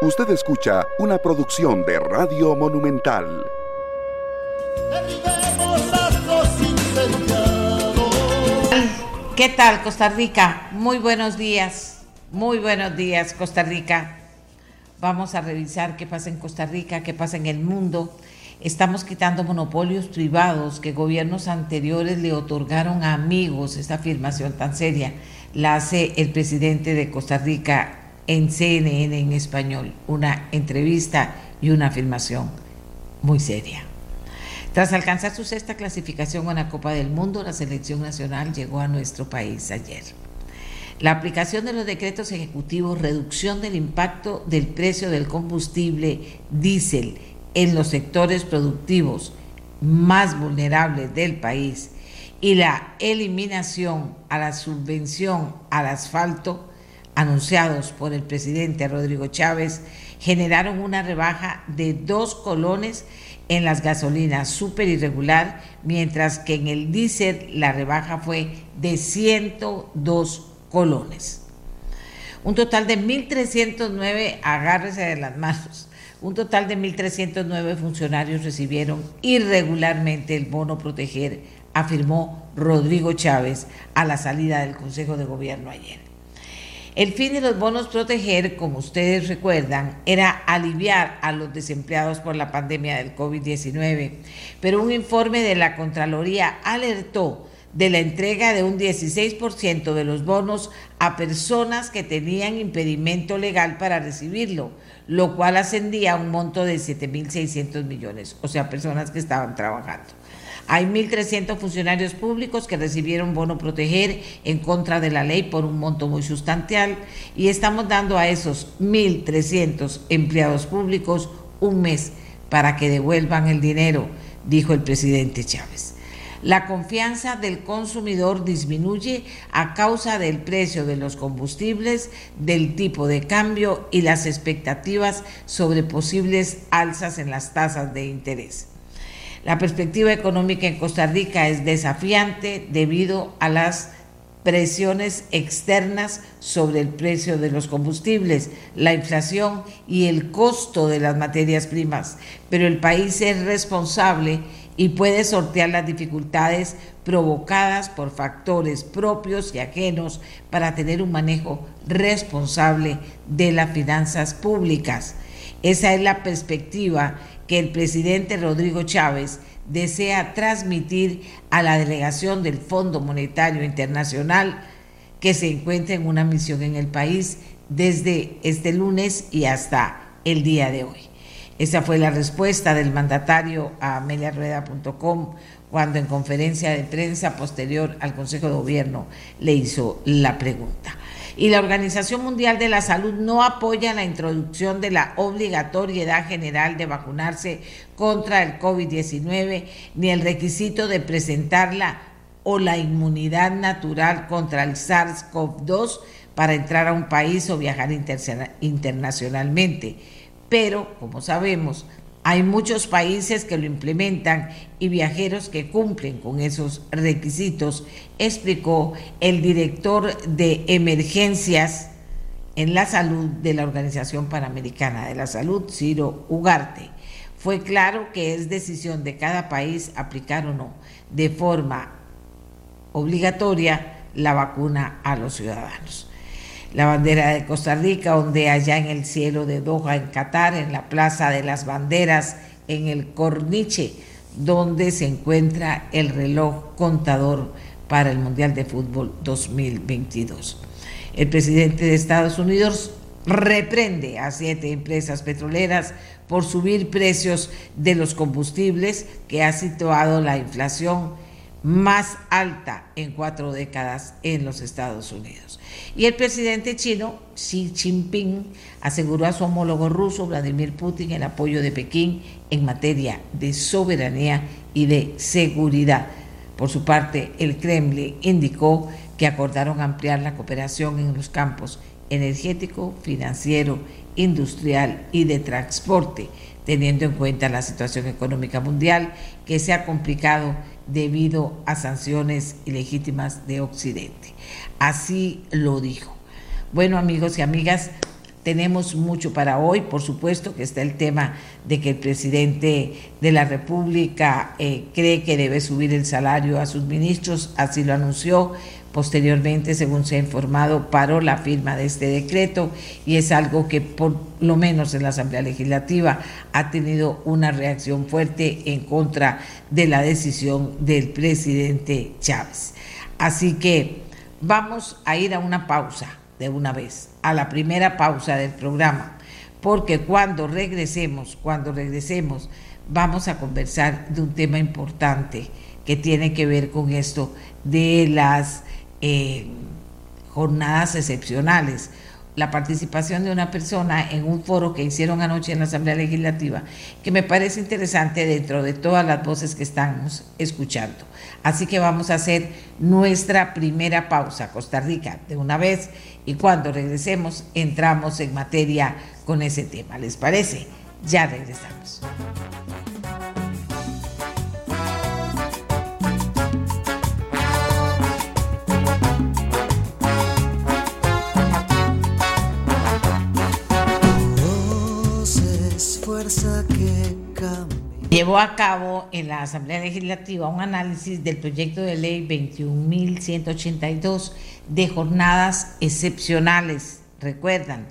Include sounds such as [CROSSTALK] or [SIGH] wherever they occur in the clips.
Usted escucha una producción de Radio Monumental. ¿Qué tal Costa Rica? Muy buenos días, muy buenos días Costa Rica. Vamos a revisar qué pasa en Costa Rica, qué pasa en el mundo. Estamos quitando monopolios privados que gobiernos anteriores le otorgaron a amigos. Esta afirmación tan seria la hace el presidente de Costa Rica, en CNN en español, una entrevista y una afirmación muy seria. Tras alcanzar su sexta clasificación en la Copa del Mundo, la selección nacional llegó a nuestro país ayer. La aplicación de los decretos ejecutivos, reducción del impacto del precio del combustible diésel en los sectores productivos más vulnerables del país y la eliminación a la subvención al asfalto anunciados por el presidente Rodrigo Chávez generaron una rebaja de dos colones en las gasolinas súper irregular, mientras que en el diésel la rebaja fue de 102 colones. Un total de 1.309, agárrese de las manos, un total de 1.309 funcionarios recibieron irregularmente el bono proteger, afirmó Rodrigo Chávez a la salida del Consejo de Gobierno ayer. El fin de los bonos proteger, como ustedes recuerdan, era aliviar a los desempleados por la pandemia del COVID-19, pero un informe de la Contraloría alertó de la entrega de un 16% de los bonos a personas que tenían impedimento legal para recibirlo, lo cual ascendía a un monto de 7.600 millones, o sea, personas que estaban trabajando. Hay 1.300 funcionarios públicos que recibieron bono proteger en contra de la ley por un monto muy sustancial y estamos dando a esos 1.300 empleados públicos un mes para que devuelvan el dinero, dijo el presidente Chávez. La confianza del consumidor disminuye a causa del precio de los combustibles, del tipo de cambio y las expectativas sobre posibles alzas en las tasas de interés. La perspectiva económica en Costa Rica es desafiante debido a las presiones externas sobre el precio de los combustibles, la inflación y el costo de las materias primas, pero el país es responsable y puede sortear las dificultades provocadas por factores propios y ajenos para tener un manejo responsable de las finanzas públicas. Esa es la perspectiva que el presidente Rodrigo Chávez desea transmitir a la delegación del Fondo Monetario Internacional que se encuentra en una misión en el país desde este lunes y hasta el día de hoy. Esa fue la respuesta del mandatario a ameliarueda.com cuando en conferencia de prensa posterior al Consejo de Gobierno le hizo la pregunta y la Organización Mundial de la Salud no apoya la introducción de la obligatoriedad general de vacunarse contra el COVID-19 ni el requisito de presentarla o la inmunidad natural contra el SARS-CoV-2 para entrar a un país o viajar internacionalmente. Pero, como sabemos, hay muchos países que lo implementan y viajeros que cumplen con esos requisitos, explicó el director de emergencias en la salud de la Organización Panamericana de la Salud, Ciro Ugarte. Fue claro que es decisión de cada país aplicar o no de forma obligatoria la vacuna a los ciudadanos la bandera de Costa Rica donde allá en el cielo de Doha, en Qatar, en la Plaza de las Banderas, en el Corniche, donde se encuentra el reloj contador para el Mundial de Fútbol 2022. El presidente de Estados Unidos reprende a siete empresas petroleras por subir precios de los combustibles que ha situado la inflación más alta en cuatro décadas en los Estados Unidos. Y el presidente chino, Xi Jinping, aseguró a su homólogo ruso, Vladimir Putin, el apoyo de Pekín en materia de soberanía y de seguridad. Por su parte, el Kremlin indicó que acordaron ampliar la cooperación en los campos energético, financiero, industrial y de transporte, teniendo en cuenta la situación económica mundial que se ha complicado debido a sanciones ilegítimas de Occidente. Así lo dijo. Bueno, amigos y amigas, tenemos mucho para hoy, por supuesto que está el tema de que el presidente de la República eh, cree que debe subir el salario a sus ministros, así lo anunció. Posteriormente, según se ha informado, paró la firma de este decreto y es algo que por lo menos en la Asamblea Legislativa ha tenido una reacción fuerte en contra de la decisión del presidente Chávez. Así que vamos a ir a una pausa de una vez, a la primera pausa del programa, porque cuando regresemos, cuando regresemos, vamos a conversar de un tema importante que tiene que ver con esto de las eh, jornadas excepcionales la participación de una persona en un foro que hicieron anoche en la Asamblea Legislativa, que me parece interesante dentro de todas las voces que estamos escuchando. Así que vamos a hacer nuestra primera pausa, Costa Rica, de una vez, y cuando regresemos entramos en materia con ese tema. ¿Les parece? Ya regresamos. Llevó a cabo en la Asamblea Legislativa un análisis del proyecto de ley 21.182 de jornadas excepcionales, recuerdan,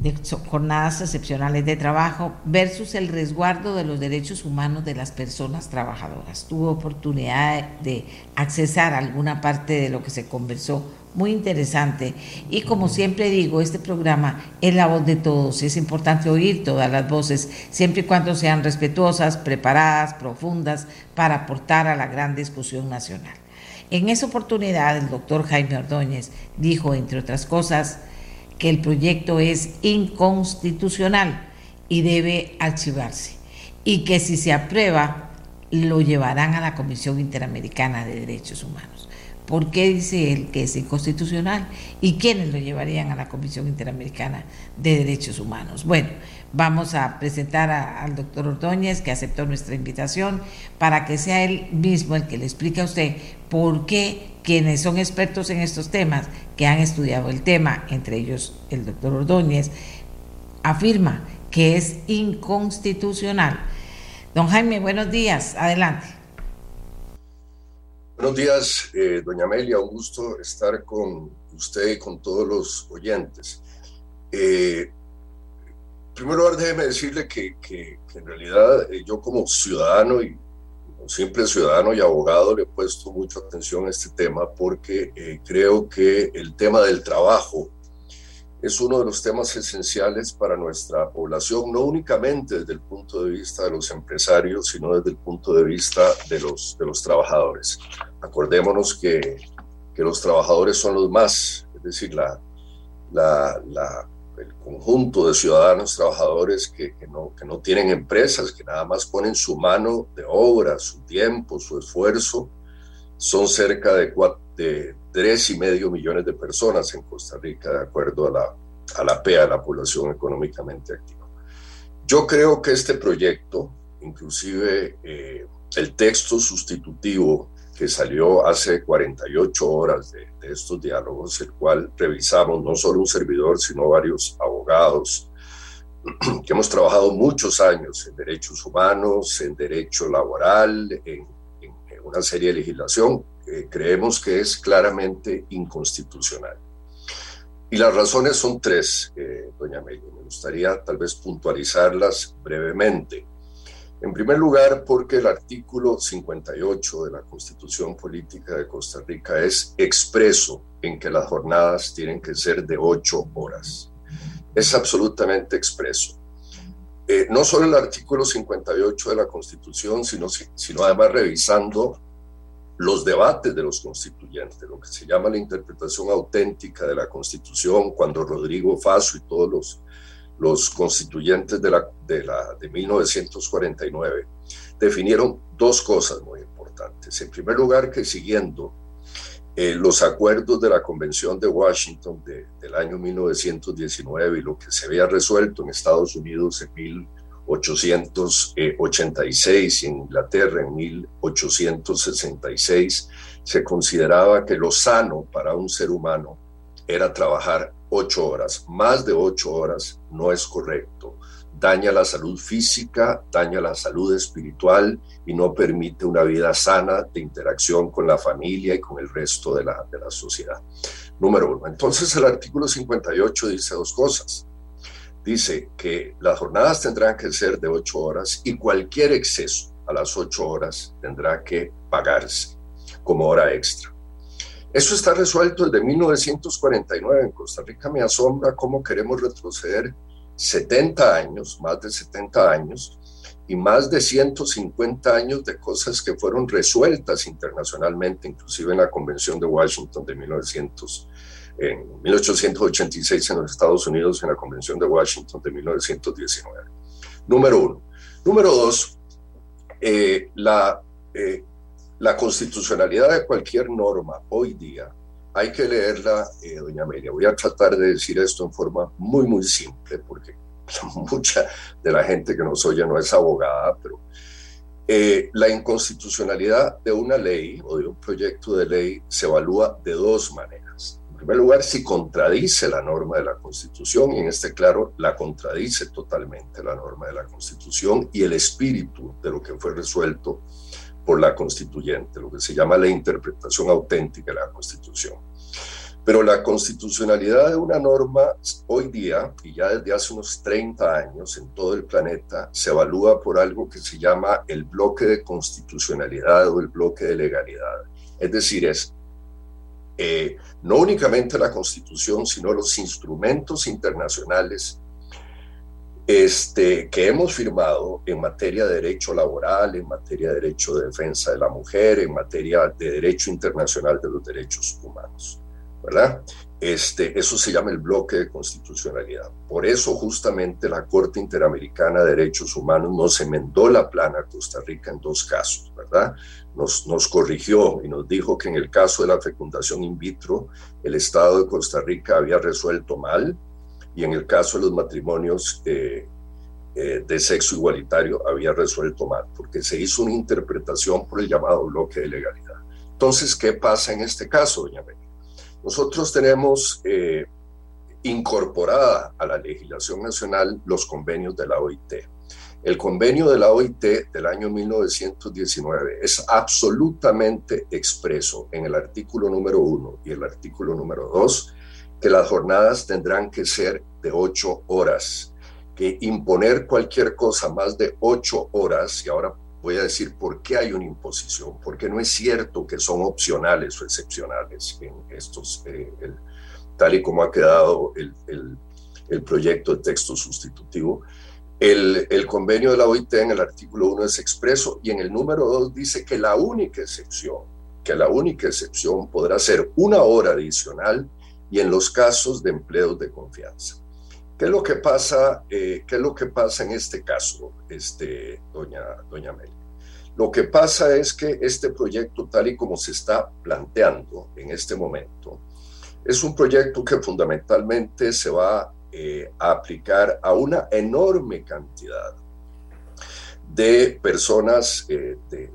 de jornadas excepcionales de trabajo versus el resguardo de los derechos humanos de las personas trabajadoras. Tuvo oportunidad de accesar alguna parte de lo que se conversó muy interesante. Y como siempre digo, este programa es la voz de todos. Es importante oír todas las voces, siempre y cuando sean respetuosas, preparadas, profundas, para aportar a la gran discusión nacional. En esa oportunidad, el doctor Jaime Ordóñez dijo, entre otras cosas, que el proyecto es inconstitucional y debe archivarse. Y que si se aprueba, lo llevarán a la Comisión Interamericana de Derechos Humanos. ¿Por qué dice él que es inconstitucional? ¿Y quiénes lo llevarían a la Comisión Interamericana de Derechos Humanos? Bueno, vamos a presentar al doctor Ordóñez, que aceptó nuestra invitación, para que sea él mismo el que le explique a usted por qué quienes son expertos en estos temas, que han estudiado el tema, entre ellos el doctor Ordóñez, afirma que es inconstitucional. Don Jaime, buenos días. Adelante. Buenos días, eh, doña Amelia, un gusto estar con usted y con todos los oyentes. Eh, primero, déjeme decirle que, en realidad eh, yo como ciudadano y siempre ciudadano y abogado le he puesto mucha atención a este tema porque creo que el tema del trabajo es uno de los temas esenciales para nuestra población, no únicamente desde el punto de vista de los empresarios, sino desde el punto de vista de los, de los trabajadores. Acordémonos que, que los trabajadores son los más, es decir, la, la, la, el conjunto de ciudadanos trabajadores que, que, no, que no tienen empresas, que nada más ponen su mano de obra, su tiempo, su esfuerzo, son cerca de, cuatro, de tres y medio millones de personas en Costa Rica, de acuerdo a la, a la PEA, la población económicamente activa. Yo creo que este proyecto, inclusive eh, el texto sustitutivo que salió hace 48 horas de, estos diálogos, el cual revisamos no solo un servidor, sino varios abogados [CLEARS THROAT] que hemos trabajado muchos años en derechos humanos, en derecho laboral, en una serie de legislación, eh, creemos que es claramente inconstitucional. Y las razones son tres, eh, doña Amelia. Me gustaría tal vez puntualizarlas brevemente. En primer lugar, porque el artículo 58 de la Constitución Política de Costa Rica es expreso en que las jornadas tienen que ser de ocho horas. Es absolutamente expreso. Eh, no solo el artículo 58 de la Constitución, sino, sino además revisando los debates de los constituyentes, lo que se llama la interpretación auténtica de la Constitución, cuando Rodrigo Faso y todos los, los constituyentes de, la, de, la, de 1949 definieron dos cosas muy importantes. En primer lugar, que siguiendo eh, los acuerdos de la Convención de Washington de, del año 1919 y lo que se había resuelto en Estados Unidos en 1919, 1886 y en Inglaterra en 1866 se consideraba que lo sano para un ser humano era trabajar ocho horas. Más de ocho horas no es correcto. Daña la salud física, daña la salud espiritual y no permite una vida sana de interacción con la familia y con el resto de la, de la sociedad. Número uno. Entonces el artículo 58 dice dos cosas. Dice que las jornadas tendrán que ser de ocho horas y cualquier exceso a las ocho horas tendrá que pagarse como hora extra. Eso está resuelto desde 1949 en Costa Rica. Me asombra cómo queremos retroceder 70 años, más de 70 años, y más de 150 años de cosas que fueron resueltas internacionalmente, inclusive en la Convención de Washington de 1900, en 1886 en los Estados Unidos, en la Convención de Washington de 1919. Número uno. Número dos, eh, la, eh, la constitucionalidad de cualquier norma hoy día hay que leerla, eh, doña Amelia. Voy a tratar de decir esto en forma muy, muy simple, porque [LAUGHS] mucha de la gente que nos oye no es abogada, pero la inconstitucionalidad de una ley o de un proyecto de ley se evalúa de dos maneras. Primer lugar, si contradice la norma de la Constitución, y en este claro, la contradice totalmente la norma de la Constitución y el espíritu de lo que fue resuelto por la constituyente, lo que se llama la interpretación auténtica de la Constitución. Pero la constitucionalidad de una norma hoy día, y ya desde hace unos 30 años en todo el planeta, se evalúa por algo que se llama el bloque de constitucionalidad o el bloque de legalidad. Es decir, es eh, no únicamente la Constitución, sino los instrumentos internacionales este, que hemos firmado en materia de derecho laboral, en materia de derecho de defensa de la mujer, en materia de derecho internacional de los derechos humanos, ¿verdad? Este, eso se llama el bloque de constitucionalidad. Por eso justamente la Corte Interamericana de Derechos Humanos nos enmendó la plana a Costa Rica en dos casos, ¿verdad? Nos, corrigió y nos dijo que en el caso de la fecundación in vitro, el Estado de Costa Rica había resuelto mal, y en el caso de los matrimonios eh, eh, de sexo igualitario había resuelto mal, porque se hizo una interpretación por el llamado bloque de legalidad. Entonces, ¿qué pasa en este caso, doña Beni? Nosotros tenemos eh, incorporada a la legislación nacional los convenios de la OIT. El convenio de la OIT del año 1919 es absolutamente expreso en el artículo número uno y el artículo número dos que las jornadas tendrán que ser de ocho horas, que imponer cualquier cosa más de ocho horas, y ahora voy a decir por qué hay una imposición, porque no es cierto que son opcionales o excepcionales en estos, eh, tal y como ha quedado el, el, proyecto de texto sustitutivo. El, convenio de la OIT en el artículo 1 es expreso y en el número 2 dice que la única excepción, que la única excepción podrá ser una hora adicional y en los casos de empleos de confianza. ¿Qué es lo que pasa, eh, ¿qué es lo que pasa en este caso, este, doña, doña Amelia? Lo que pasa es que este proyecto, tal y como se está planteando en este momento, es un proyecto que fundamentalmente se va eh, aplicar a una enorme cantidad de personas eh, de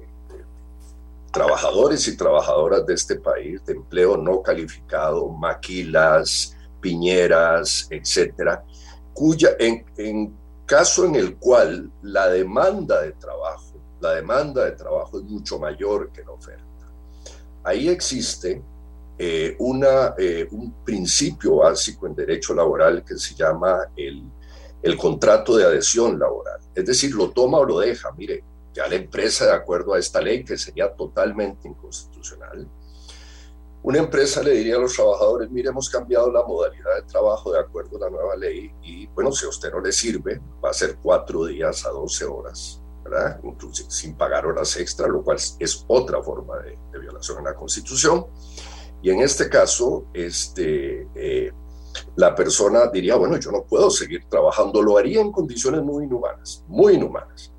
trabajadores y trabajadoras de este país, de empleo no calificado, maquilas, piñeras, etcétera, cuya en, en caso en el cual la demanda de trabajo, la demanda de trabajo es mucho mayor que la oferta. Ahí existe eh, una, eh, un principio básico en derecho laboral que se llama el, el contrato de adhesión laboral. Es decir, lo toma o lo deja. Mire, ya la empresa, de acuerdo a esta ley, que sería totalmente inconstitucional, una empresa le diría a los trabajadores, mire, hemos cambiado la modalidad de trabajo de acuerdo a la nueva ley y bueno, si a usted no le sirve, va a ser cuatro días a 12 horas, ¿verdad? Incluso sin pagar horas extra, lo cual es otra forma de, violación en la Constitución. Y en este caso, este, eh, la persona diría, bueno, yo no puedo seguir trabajando, lo haría en condiciones muy inhumanas, muy inhumanas.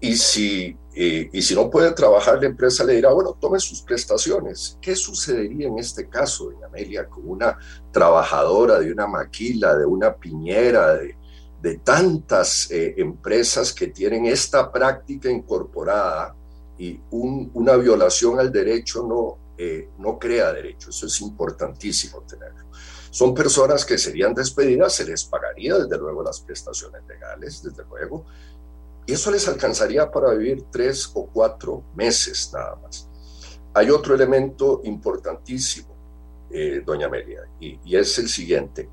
Y si, eh, y si no puede trabajar, la empresa le dirá, bueno, tome sus prestaciones. ¿Qué sucedería en este caso, doña Amelia, con una trabajadora de una maquila, de una piñera, de, de tantas eh, empresas que tienen esta práctica incorporada y una violación al derecho no, no crea derecho? Eso es importantísimo tenerlo. Son personas que serían despedidas, se les pagaría desde luego las prestaciones legales, desde luego, y eso les alcanzaría para vivir tres o cuatro meses nada más. Hay otro elemento importantísimo, eh, doña Amelia, y, es el siguiente.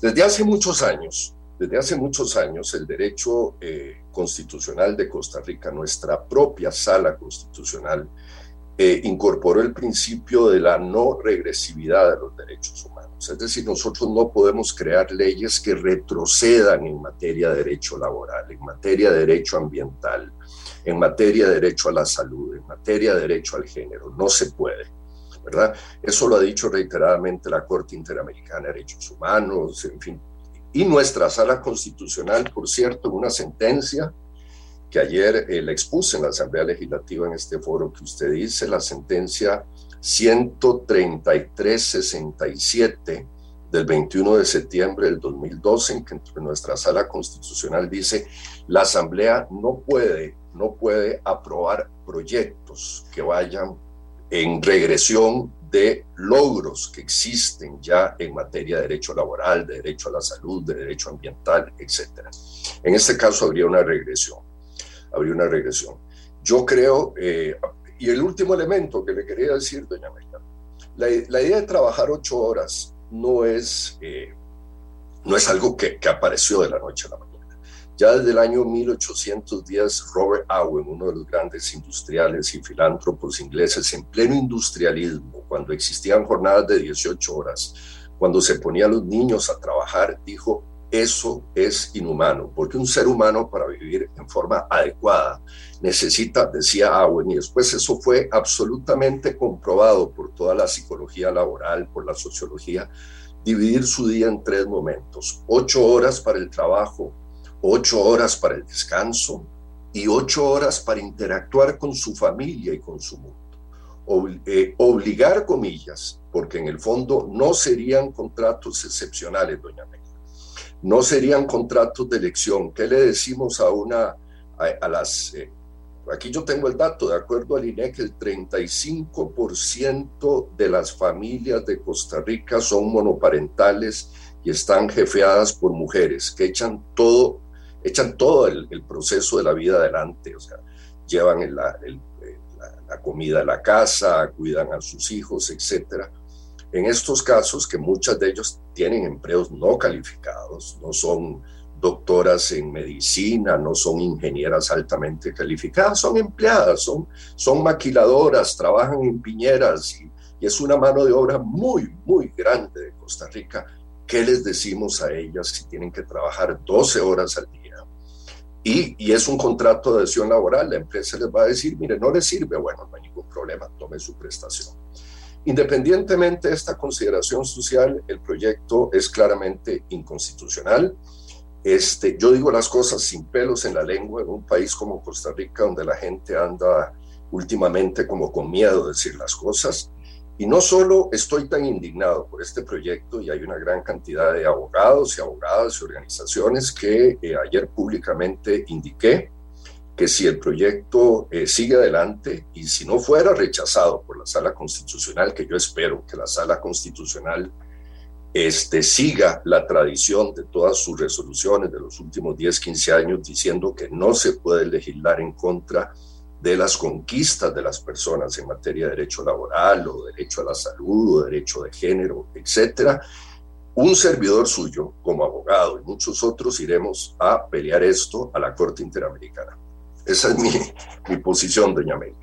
Desde hace muchos años, desde hace muchos años, el derecho eh, constitucional de Costa Rica, nuestra propia sala constitucional, eh, incorporó el principio de la no regresividad de los derechos humanos. Es decir, nosotros no podemos crear leyes que retrocedan en materia de derecho laboral, en materia de derecho ambiental, en materia de derecho a la salud, en materia de derecho al género. No se puede. ¿verdad? Eso lo ha dicho reiteradamente la Corte Interamericana de Derechos Humanos, en fin. Y nuestra sala constitucional, por cierto, una sentencia que ayer eh, expuse en la Asamblea Legislativa en este foro que usted dice, la sentencia 13367 del 21 de septiembre del 2012, en que nuestra sala constitucional dice, la Asamblea no puede, no puede aprobar proyectos que vayan en regresión de logros que existen ya en materia de derecho laboral, de derecho a la salud, de derecho ambiental, etc. En este caso habría una regresión habría una regresión. Yo creo, eh, y el último elemento que le quería decir, doña Amelia, la, idea de trabajar ocho horas no es, eh, no es algo que, que, apareció de la noche a la mañana. Ya desde el año 1810, Robert Owen, uno de los grandes industriales y filántropos ingleses, en pleno industrialismo, cuando existían jornadas de 18 horas, cuando se ponían los niños a trabajar, dijo, eso es inhumano, porque un ser humano para vivir en forma adecuada necesita, decía Owen, y después eso fue absolutamente comprobado por toda la psicología laboral, por la sociología, dividir su día en tres momentos, ocho horas para el trabajo, ocho horas para el descanso y ocho horas para interactuar con su familia y con su mundo. Eh, obligar comillas, porque en el fondo no serían contratos excepcionales, doña Mel no serían contratos de elección. ¿Qué le decimos a una, a, las... Eh, aquí yo tengo el dato, de acuerdo al INEC, el 35% de las familias de Costa Rica son monoparentales y están jefeadas por mujeres que echan todo, echan todo el, proceso de la vida adelante, o sea, llevan la, la comida a la casa, cuidan a sus hijos, etcétera en estos casos, que muchas de ellos tienen empleos no calificados, no son doctoras en medicina, no son ingenieras altamente calificadas, son empleadas, son, son maquiladoras, trabajan en piñeras y, es una mano de obra muy, muy grande de Costa Rica. ¿Qué les decimos a ellas si tienen que trabajar 12 horas al día? Y, y, es un contrato de adhesión laboral, la empresa les va a decir, mire, no le sirve, bueno, no hay ningún problema, tome su prestación. Independientemente de esta consideración social, el proyecto es claramente inconstitucional. Este, yo digo las cosas sin pelos en la lengua en un país como Costa Rica, donde la gente anda últimamente como con miedo de decir las cosas. Y no solo estoy tan indignado por este proyecto, y hay una gran cantidad de abogados y abogadas y organizaciones que eh, ayer públicamente indiqué que si el proyecto eh, sigue adelante y si no fuera rechazado por la sala constitucional, que yo espero que la sala constitucional este, siga la tradición de todas sus resoluciones de los últimos 10, 15 años diciendo que no se puede legislar en contra de las conquistas de las personas en materia de derecho laboral o derecho a la salud o derecho de género, etcétera. Un servidor suyo, como abogado y muchos otros, iremos a pelear esto a la Corte Interamericana. Esa es mi, posición, doña Amelia.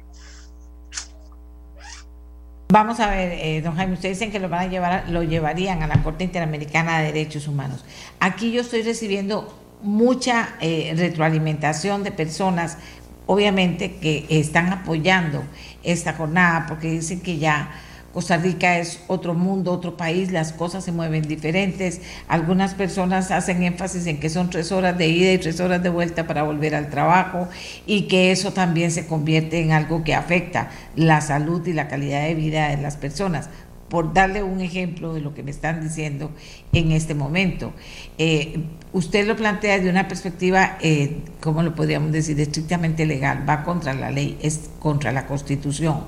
Vamos a ver, eh, don Jaime, ustedes dicen que lo van a llevar, lo llevarían a la Corte Interamericana de Derechos Humanos. Aquí yo estoy recibiendo mucha eh, retroalimentación de personas, obviamente, que están apoyando esta jornada porque dicen que ya Costa Rica es otro mundo, otro país, las cosas se mueven diferentes. Algunas personas hacen énfasis en que son tres horas de ida y tres horas de vuelta para volver al trabajo y que eso también se convierte en algo que afecta la salud y la calidad de vida de las personas por darle un ejemplo de lo que me están diciendo en este momento. Eh, usted lo plantea de una perspectiva, eh, ¿cómo lo podríamos decir?, estrictamente legal, va contra la ley, es contra la Constitución.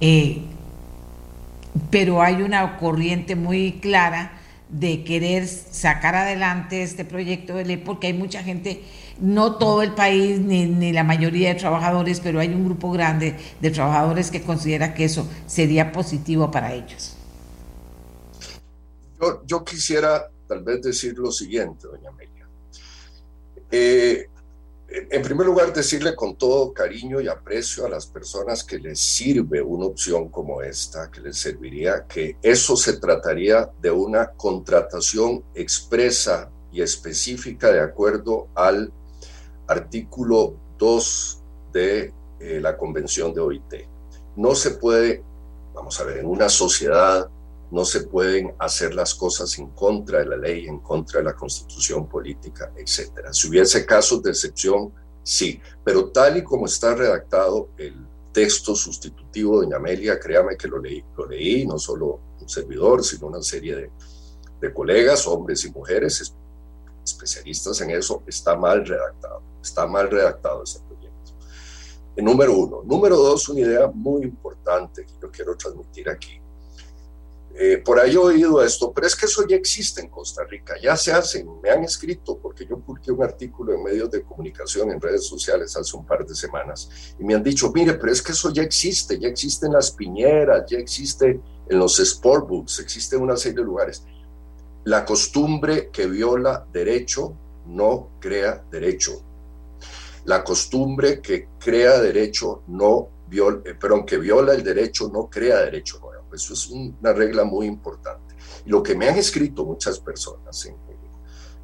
Eh, pero hay una corriente muy clara de querer sacar adelante este proyecto de ley porque hay mucha gente, no todo el país ni, ni, la mayoría de trabajadores, pero hay un grupo grande de trabajadores que considera que eso sería positivo para ellos. Yo, yo quisiera tal vez decir lo siguiente, doña Amelia. Eh, en primer lugar, decirle con todo cariño y aprecio a las personas que les sirve una opción como esta, que les serviría, que eso se trataría de una contratación expresa y específica de acuerdo al artículo 2 de eh, la Convención de OIT. No se puede, vamos a ver, en una sociedad no se pueden hacer las cosas en contra de la ley, en contra de la constitución política, etc. Si hubiese casos de excepción, sí, pero tal y como está redactado el texto sustitutivo, doña Amelia, créame que lo leí, lo leí, no solo un servidor, sino una serie de, colegas, hombres y mujeres, especialistas en eso, está mal redactado, está mal redactado ese proyecto. número uno. Número dos, una idea muy importante que yo quiero transmitir aquí eh, por ahí he oído esto, pero es que eso ya existe en Costa Rica, ya se hacen, me han escrito, porque yo publiqué un artículo en medios de comunicación, en redes sociales hace un par de semanas, y me han dicho, mire, pero es que eso ya existe, ya existe en las piñeras, ya existe en los sportbooks, existe una serie de lugares. La costumbre que viola derecho no crea derecho. La costumbre que crea derecho no viola, eh, perdón, que viola el derecho no crea derecho. Eso es una regla muy importante. Y lo que me han escrito muchas personas en,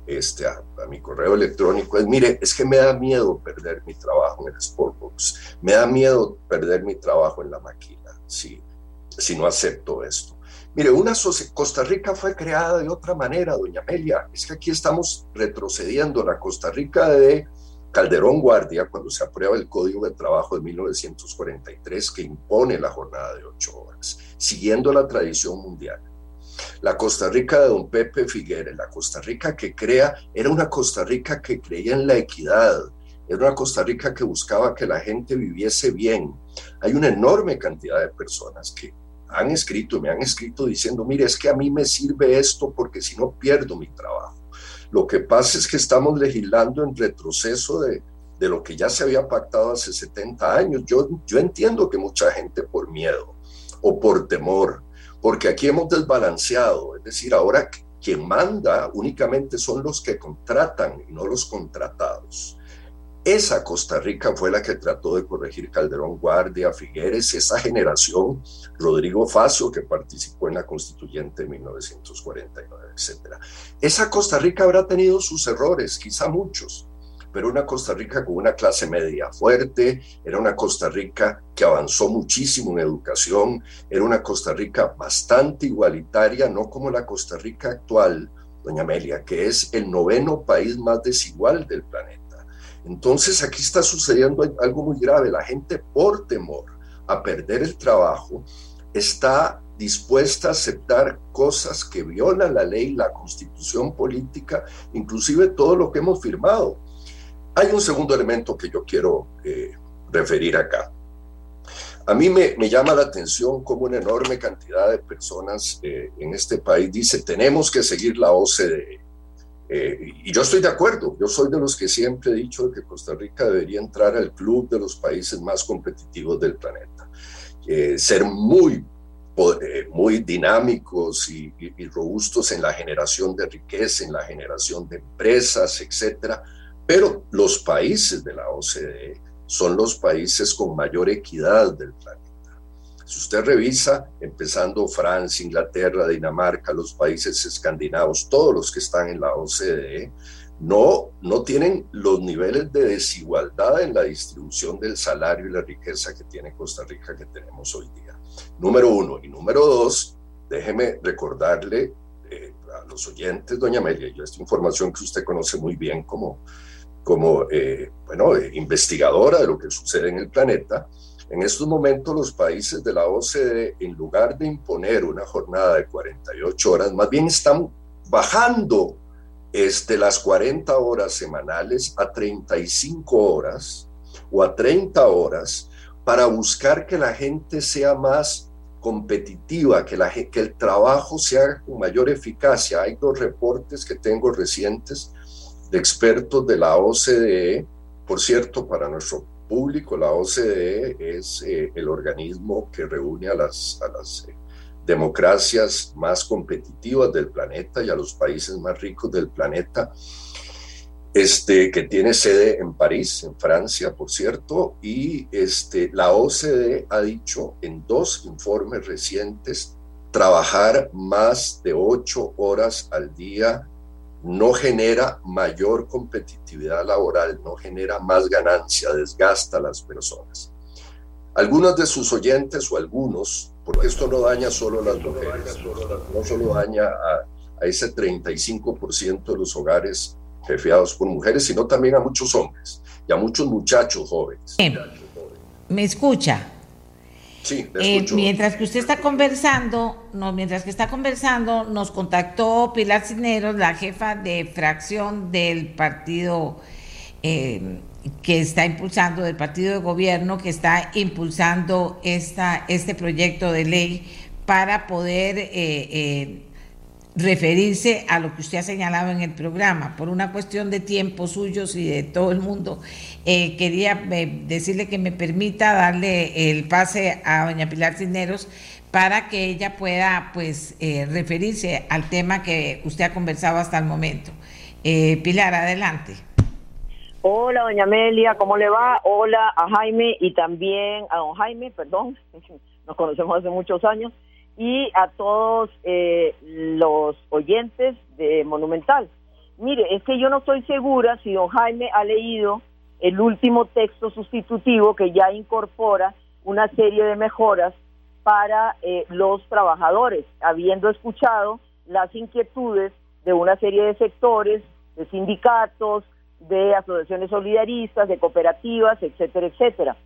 este, a, mi correo electrónico es, mire, es que me da miedo perder mi trabajo en el Sportbox, me da miedo perder mi trabajo en la maquila, si, si no acepto esto. Mire, una Costa Rica fue creada de otra manera, doña Amelia, es que aquí estamos retrocediendo. La Costa Rica de Calderón Guardia, cuando se aprueba el Código de Trabajo de 1943, que impone la jornada de ocho horas, siguiendo la tradición mundial. La Costa Rica de don Pepe Figueres, la Costa Rica que crea, era una Costa Rica que creía en la equidad, era una Costa Rica que buscaba que la gente viviese bien. Hay una enorme cantidad de personas que han escrito, me han escrito diciendo, mire, es que a mí me sirve esto porque si no pierdo mi trabajo. Lo que pasa es que estamos legislando en retroceso de, de lo que ya se había pactado hace 70 años. Yo, yo entiendo que mucha gente por miedo o por temor, porque aquí hemos desbalanceado, es decir, ahora quien manda únicamente son los que contratan y no los contratados. Esa Costa Rica fue la que trató de corregir Calderón Guardia, Figueres, esa generación, Rodrigo Facio, que participó en la constituyente de 1949, etc. Esa Costa Rica habrá tenido sus errores, quizá muchos, pero una Costa Rica con una clase media fuerte, era una Costa Rica que avanzó muchísimo en educación, era una Costa Rica bastante igualitaria, no como la Costa Rica actual, doña Amelia, que es el noveno país más desigual del planeta entonces aquí está sucediendo algo muy grave. La gente por temor a perder el trabajo está dispuesta a aceptar cosas que violan la ley, la constitución política, inclusive todo lo que hemos firmado. Hay un segundo elemento que yo quiero eh, referir acá. A mí me, llama la atención cómo una enorme cantidad de personas eh, en este país dice tenemos que seguir la OCDE. Eh, y yo estoy de acuerdo, yo soy de los que siempre he dicho que Costa Rica debería entrar al club de los países más competitivos del planeta, eh, ser muy, eh, muy dinámicos y, robustos en la generación de riqueza, en la generación de empresas, etcétera. Pero los países de la OCDE son los países con mayor equidad del planeta. Si usted revisa, empezando Francia, Inglaterra, Dinamarca, los países escandinavos, todos los que están en la OCDE, no, no tienen los niveles de desigualdad en la distribución del salario y la riqueza que tiene Costa Rica que tenemos hoy día. Número uno. Y número dos, déjeme recordarle eh, a los oyentes, doña Amelia, yo esta información que usted conoce muy bien como, como eh, bueno, eh, investigadora de lo que sucede en el planeta, en estos momentos los países de la OCDE, en lugar de imponer una jornada de 48 horas, más bien están bajando este, las 40 horas semanales a 35 horas o a 30 horas para buscar que la gente sea más competitiva, que, la, que el trabajo se haga con mayor eficacia. Hay dos reportes que tengo recientes de expertos de la OCDE. Por cierto, para nuestro público, la OCDE es eh, el organismo que reúne a las, eh, democracias más competitivas del planeta y a los países más ricos del planeta este, que tiene sede en París, en Francia, por cierto, y este, la OCDE ha dicho en dos informes recientes, trabajar más de ocho horas al día no genera mayor competitividad laboral, no genera más ganancia, desgasta a las personas. Algunos de sus oyentes o algunos, porque esto no daña solo a las mujeres, no solo daña a, a ese 35% de los hogares jefeados por mujeres, sino también a muchos hombres y a muchos muchachos jóvenes. ¿Me escucha? Sí, eh, mientras que usted está conversando, no, mientras que está conversando, nos contactó Pilar Cisneros, la jefa de fracción del partido eh, que está impulsando, del partido de gobierno que está impulsando esta, este proyecto de ley para poder eh, referirse a lo que usted ha señalado en el programa. Por una cuestión de tiempo suyos y de todo el mundo, eh, quería eh, decirle que me permita darle el pase a doña Pilar Cisneros para que ella pueda pues eh, referirse al tema que usted ha conversado hasta el momento. Pilar, adelante. Hola, doña Amelia, ¿cómo le va? Hola a Jaime y también a don Jaime, perdón, [LAUGHS] nos conocemos hace muchos años y a todos eh, los oyentes de Monumental. Mire, es que yo no estoy segura si don Jaime ha leído el último texto sustitutivo que ya incorpora una serie de mejoras para eh, los trabajadores, habiendo escuchado las inquietudes de una serie de sectores, de sindicatos, de asociaciones solidaristas, de cooperativas, etcétera, etcétera.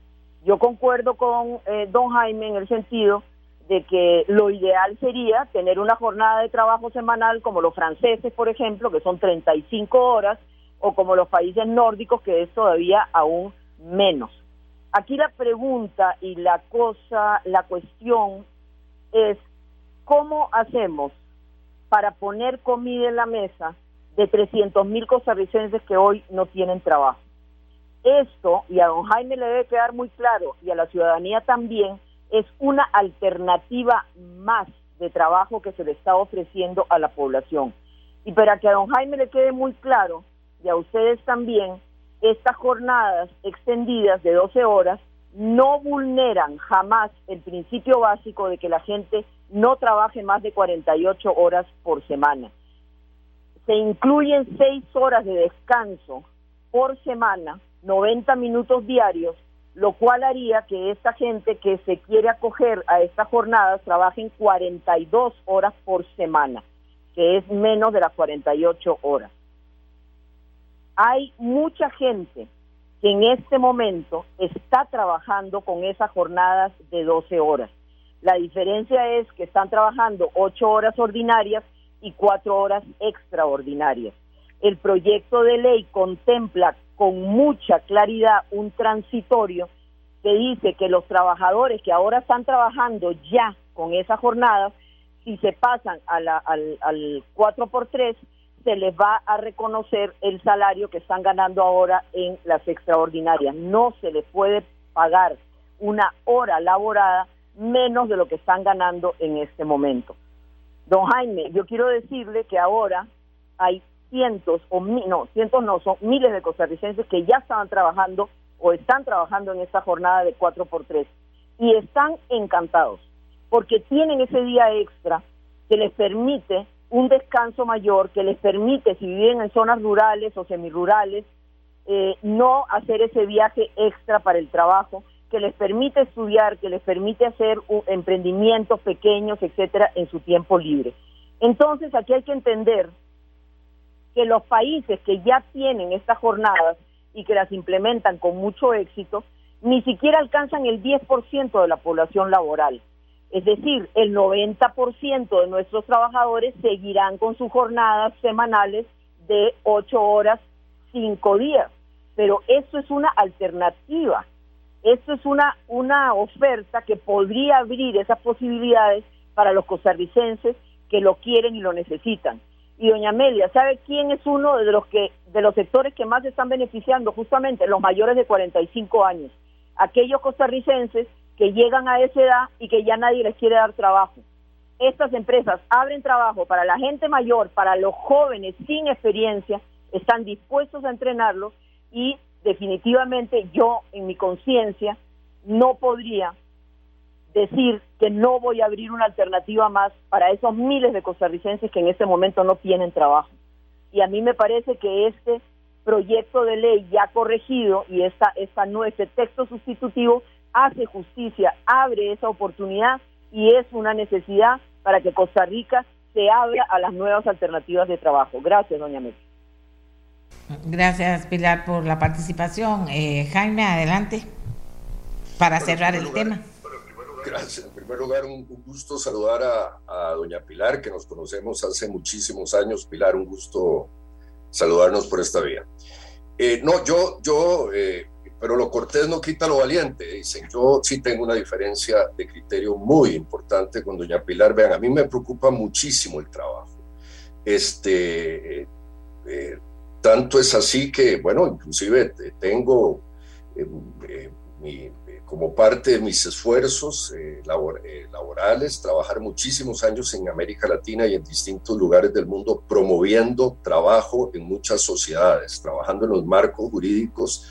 Yo concuerdo con eh, don Jaime en el sentido de que lo ideal sería tener una jornada de trabajo semanal como los franceses, por ejemplo, que son 35 horas, o como los países nórdicos, que es todavía aún menos. Aquí la pregunta y la cosa, la cuestión es cómo hacemos para poner comida en la mesa de 300 mil costarricenses que hoy no tienen trabajo. Esto, y a don Jaime le debe quedar muy claro, y a la ciudadanía también, es una alternativa más de trabajo que se le está ofreciendo a la población. Y para que a don Jaime le quede muy claro, y a ustedes también, estas jornadas extendidas de 12 horas no vulneran jamás el principio básico de que la gente no trabaje más de 48 horas por semana. Se incluyen 6 horas de descanso por semana, 90 minutos diarios, lo cual haría que esta gente que se quiere acoger a estas jornadas trabajen 42 horas por semana, que es menos de las 48 horas. Hay mucha gente que en este momento está trabajando con esas jornadas de 12 horas. La diferencia es que están trabajando 8 horas ordinarias y 4 horas extraordinarias. El proyecto de ley contempla con mucha claridad un transitorio que dice que los trabajadores que ahora están trabajando ya con esa jornada, si se pasan al, al 4 por 3 se les va a reconocer el salario que están ganando ahora en las extraordinarias. No se les puede pagar una hora laborada menos de lo que están ganando en este momento. Don Jaime, yo quiero decirle que ahora hay cientos, o no, cientos no, son miles de costarricenses que ya estaban trabajando o están trabajando en esta jornada de 4x3 y están encantados porque tienen ese día extra que les permite un descanso mayor, que les permite, si viven en zonas rurales o semirurales, eh, no hacer ese viaje extra para el trabajo, que les permite estudiar, que les permite hacer emprendimientos pequeños, etcétera, en su tiempo libre. Entonces, aquí hay que entender que los países que ya tienen estas jornadas y que las implementan con mucho éxito, ni siquiera alcanzan el 10% de la población laboral. Es decir, el 90% de nuestros trabajadores seguirán con sus jornadas semanales de 8 horas, 5 días. Pero eso es una alternativa. Esto es una, una oferta que podría abrir esas posibilidades para los costarricenses que lo quieren y lo necesitan. Y doña Amelia, ¿sabe quién es uno de los que de los sectores que más están beneficiando? Justamente los mayores de 45 años, aquellos costarricenses que llegan a esa edad y que ya nadie les quiere dar trabajo. Estas empresas abren trabajo para la gente mayor, para los jóvenes sin experiencia, están dispuestos a entrenarlos y definitivamente yo en mi conciencia no podría decir que no voy a abrir una alternativa más para esos miles de costarricenses que en este momento no tienen trabajo. Y a mí me parece que este proyecto de ley ya corregido y esta, esta no, este texto sustitutivo hace justicia, abre esa oportunidad y es una necesidad para que Costa Rica se abra a las nuevas alternativas de trabajo. Gracias, doña Mel. Gracias, Pilar, por la participación. Eh, Jaime, adelante para cerrar el tema. Gracias. En primer lugar, un, gusto saludar a, doña Pilar, que nos conocemos hace muchísimos años. Pilar, un gusto saludarnos por esta vía. Eh, no, yo, yo, eh, pero lo cortés no quita lo valiente, dicen. Yo sí tengo una diferencia de criterio muy importante con doña Pilar. Vean, a mí me preocupa muchísimo el trabajo. Este, eh, tanto es así que, bueno, inclusive tengo mi como parte de mis esfuerzos eh, eh, laborales, trabajar muchísimos años en América Latina y en distintos lugares del mundo promoviendo trabajo en muchas sociedades, trabajando en los marcos jurídicos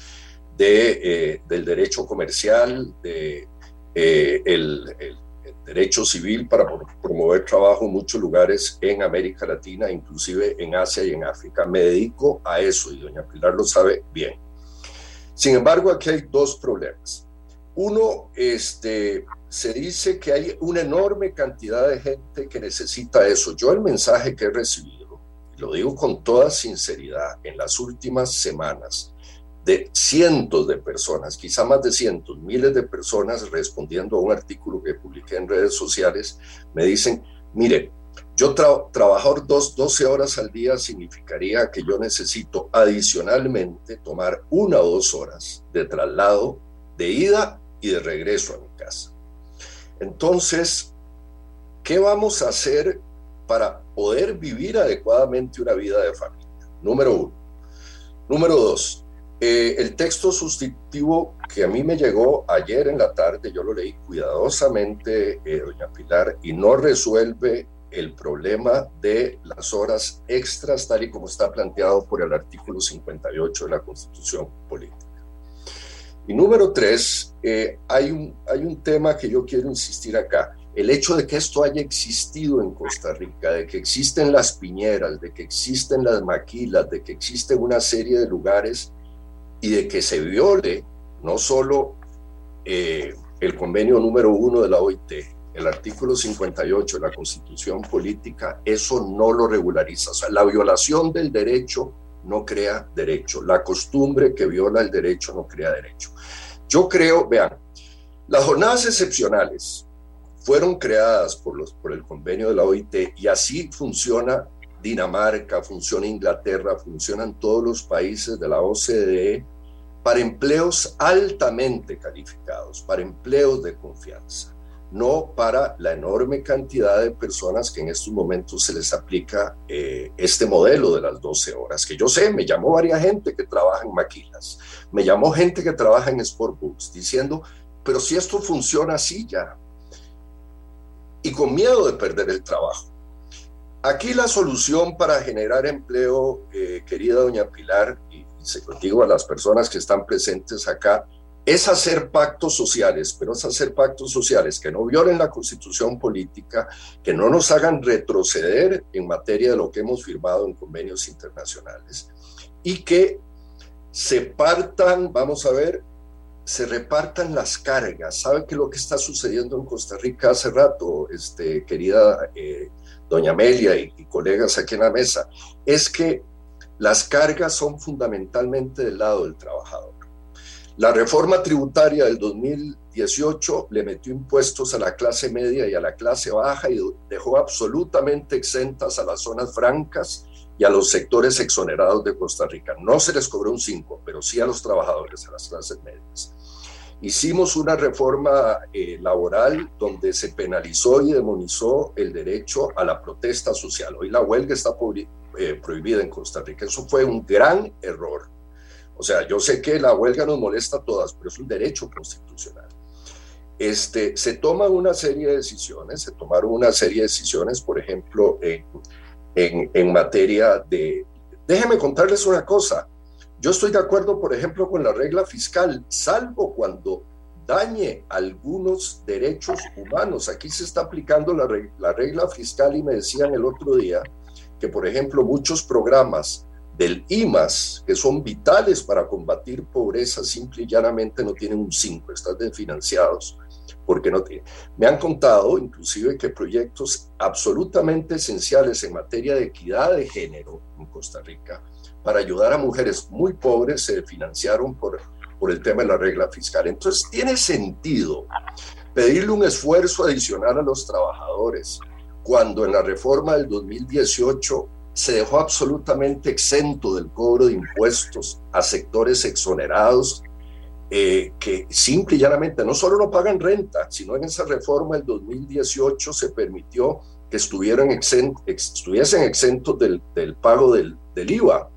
de, eh, del derecho comercial, de, el, derecho civil para promover trabajo en muchos lugares en América Latina, inclusive en Asia y en África. Me dedico a eso y doña Pilar lo sabe bien. Sin embargo, aquí hay dos problemas. Uno, este, se dice que hay una enorme cantidad de gente que necesita eso. Yo el mensaje que he recibido, lo digo con toda sinceridad, en las últimas semanas, de cientos de personas, quizá más de cientos, miles de personas respondiendo a un artículo que publiqué en redes sociales, me dicen, mire, yo trabajar dos, 12 horas al día significaría que yo necesito adicionalmente tomar una o dos horas de traslado de ida y de regreso a mi casa. Entonces, ¿qué vamos a hacer para poder vivir adecuadamente una vida de familia? Número uno. Número dos, eh, el texto sustitutivo que a mí me llegó ayer en la tarde, yo lo leí cuidadosamente, eh, doña Pilar, y no resuelve el problema de las horas extras tal y como está planteado por el artículo 58 de la Constitución Política. Y número tres, eh, hay, un, hay un tema que yo quiero insistir acá. El hecho de que esto haya existido en Costa Rica, de que existen las piñeras, de que existen las maquilas, de que existen una serie de lugares y de que se viole no solo eh, el convenio número uno de la OIT, el artículo 58 de la Constitución Política, eso no lo regulariza. O sea, la violación del derecho no crea derecho. La costumbre que viola el derecho no crea derecho. Yo creo, vean, las jornadas excepcionales fueron creadas por, los, por el convenio de la OIT y así funciona Dinamarca, funciona Inglaterra, funcionan todos los países de la OCDE para empleos altamente calificados, para empleos de confianza no para la enorme cantidad de personas que en estos momentos se les aplica eh, este modelo de las 12 horas, que yo sé, me llamó varias gente que trabaja en maquilas, me llamó gente que trabaja en Sportbooks, diciendo, pero si esto funciona así ya, y con miedo de perder el trabajo. Aquí la solución para generar empleo, eh, querida doña Pilar, y se digo a las personas que están presentes acá, es hacer pactos sociales, pero es hacer pactos sociales que no violen la constitución política, que no nos hagan retroceder en materia de lo que hemos firmado en convenios internacionales y que se partan, vamos a ver, se repartan las cargas. ¿Sabe qué lo que está sucediendo en Costa Rica hace rato, este, querida eh, doña Amelia y, y colegas aquí en la mesa? Es que las cargas son fundamentalmente del lado del trabajador. La reforma tributaria del 2018 le metió impuestos a la clase media y a la clase baja y dejó absolutamente exentas a las zonas francas y a los sectores exonerados de Costa Rica. No se les cobró un 5, pero sí a los trabajadores, a las clases medias. hicimos una reforma eh, laboral donde se penalizó y demonizó el derecho a la protesta social. Hoy la huelga está eh, prohibida en Costa Rica. Eso fue un gran error. O sea, yo sé que la huelga nos molesta a todas, pero es un derecho constitucional. Este, se toman una serie de decisiones, se tomaron una serie de decisiones, por ejemplo, en, en, materia de... Déjenme contarles una cosa. Yo estoy de acuerdo, por ejemplo, con la regla fiscal, salvo cuando dañe algunos derechos humanos. Aquí se está aplicando la, regla fiscal y me decían el otro día que, por ejemplo, muchos programas del IMAS, que son vitales para combatir pobreza, simple y llanamente no tienen un 5, están desfinanciados porque no tienen. Me han contado inclusive que proyectos absolutamente esenciales en materia de equidad de género en Costa Rica, para ayudar a mujeres muy pobres se financiaron por, por el tema de la regla fiscal. Entonces, tiene sentido pedirle un esfuerzo adicional a los trabajadores cuando en la reforma del 2018 se dejó absolutamente exento del cobro de impuestos a sectores exonerados eh, que simple y llanamente no solo no pagan renta, sino en esa reforma del 2018 se permitió que estuvieran estuviesen exentos del, del pago del, del IVA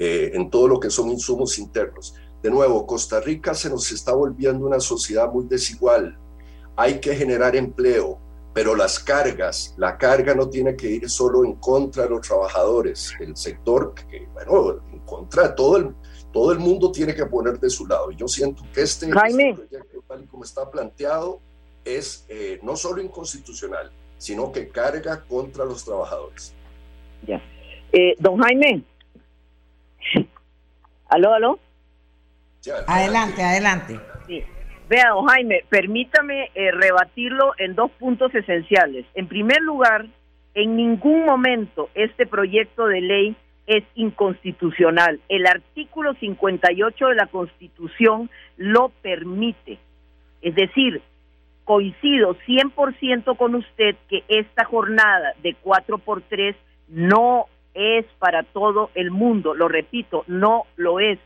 eh, en todo lo que son insumos internos. De nuevo, Costa Rica se nos está volviendo una sociedad muy desigual. Hay que generar empleo, pero las cargas, la carga no tiene que ir solo en contra de los trabajadores. El sector, que, bueno, en contra de todo el, todo el mundo tiene que poner de su lado. Y yo siento que este, este proyecto, tal y como está planteado, es eh, no solo inconstitucional, sino que carga contra los trabajadores. Ya. Eh, don Jaime, [LAUGHS] ¿Aló, aló? adelante, adelante. Sí. Vea, don Jaime, permítame eh, rebatirlo en dos puntos esenciales. En primer lugar, en ningún momento este proyecto de ley es inconstitucional. El artículo 58 de la Constitución lo permite. Es decir, coincido 100% con usted que esta jornada de 4 por 3 no es para todo el mundo. Lo repito, no lo es.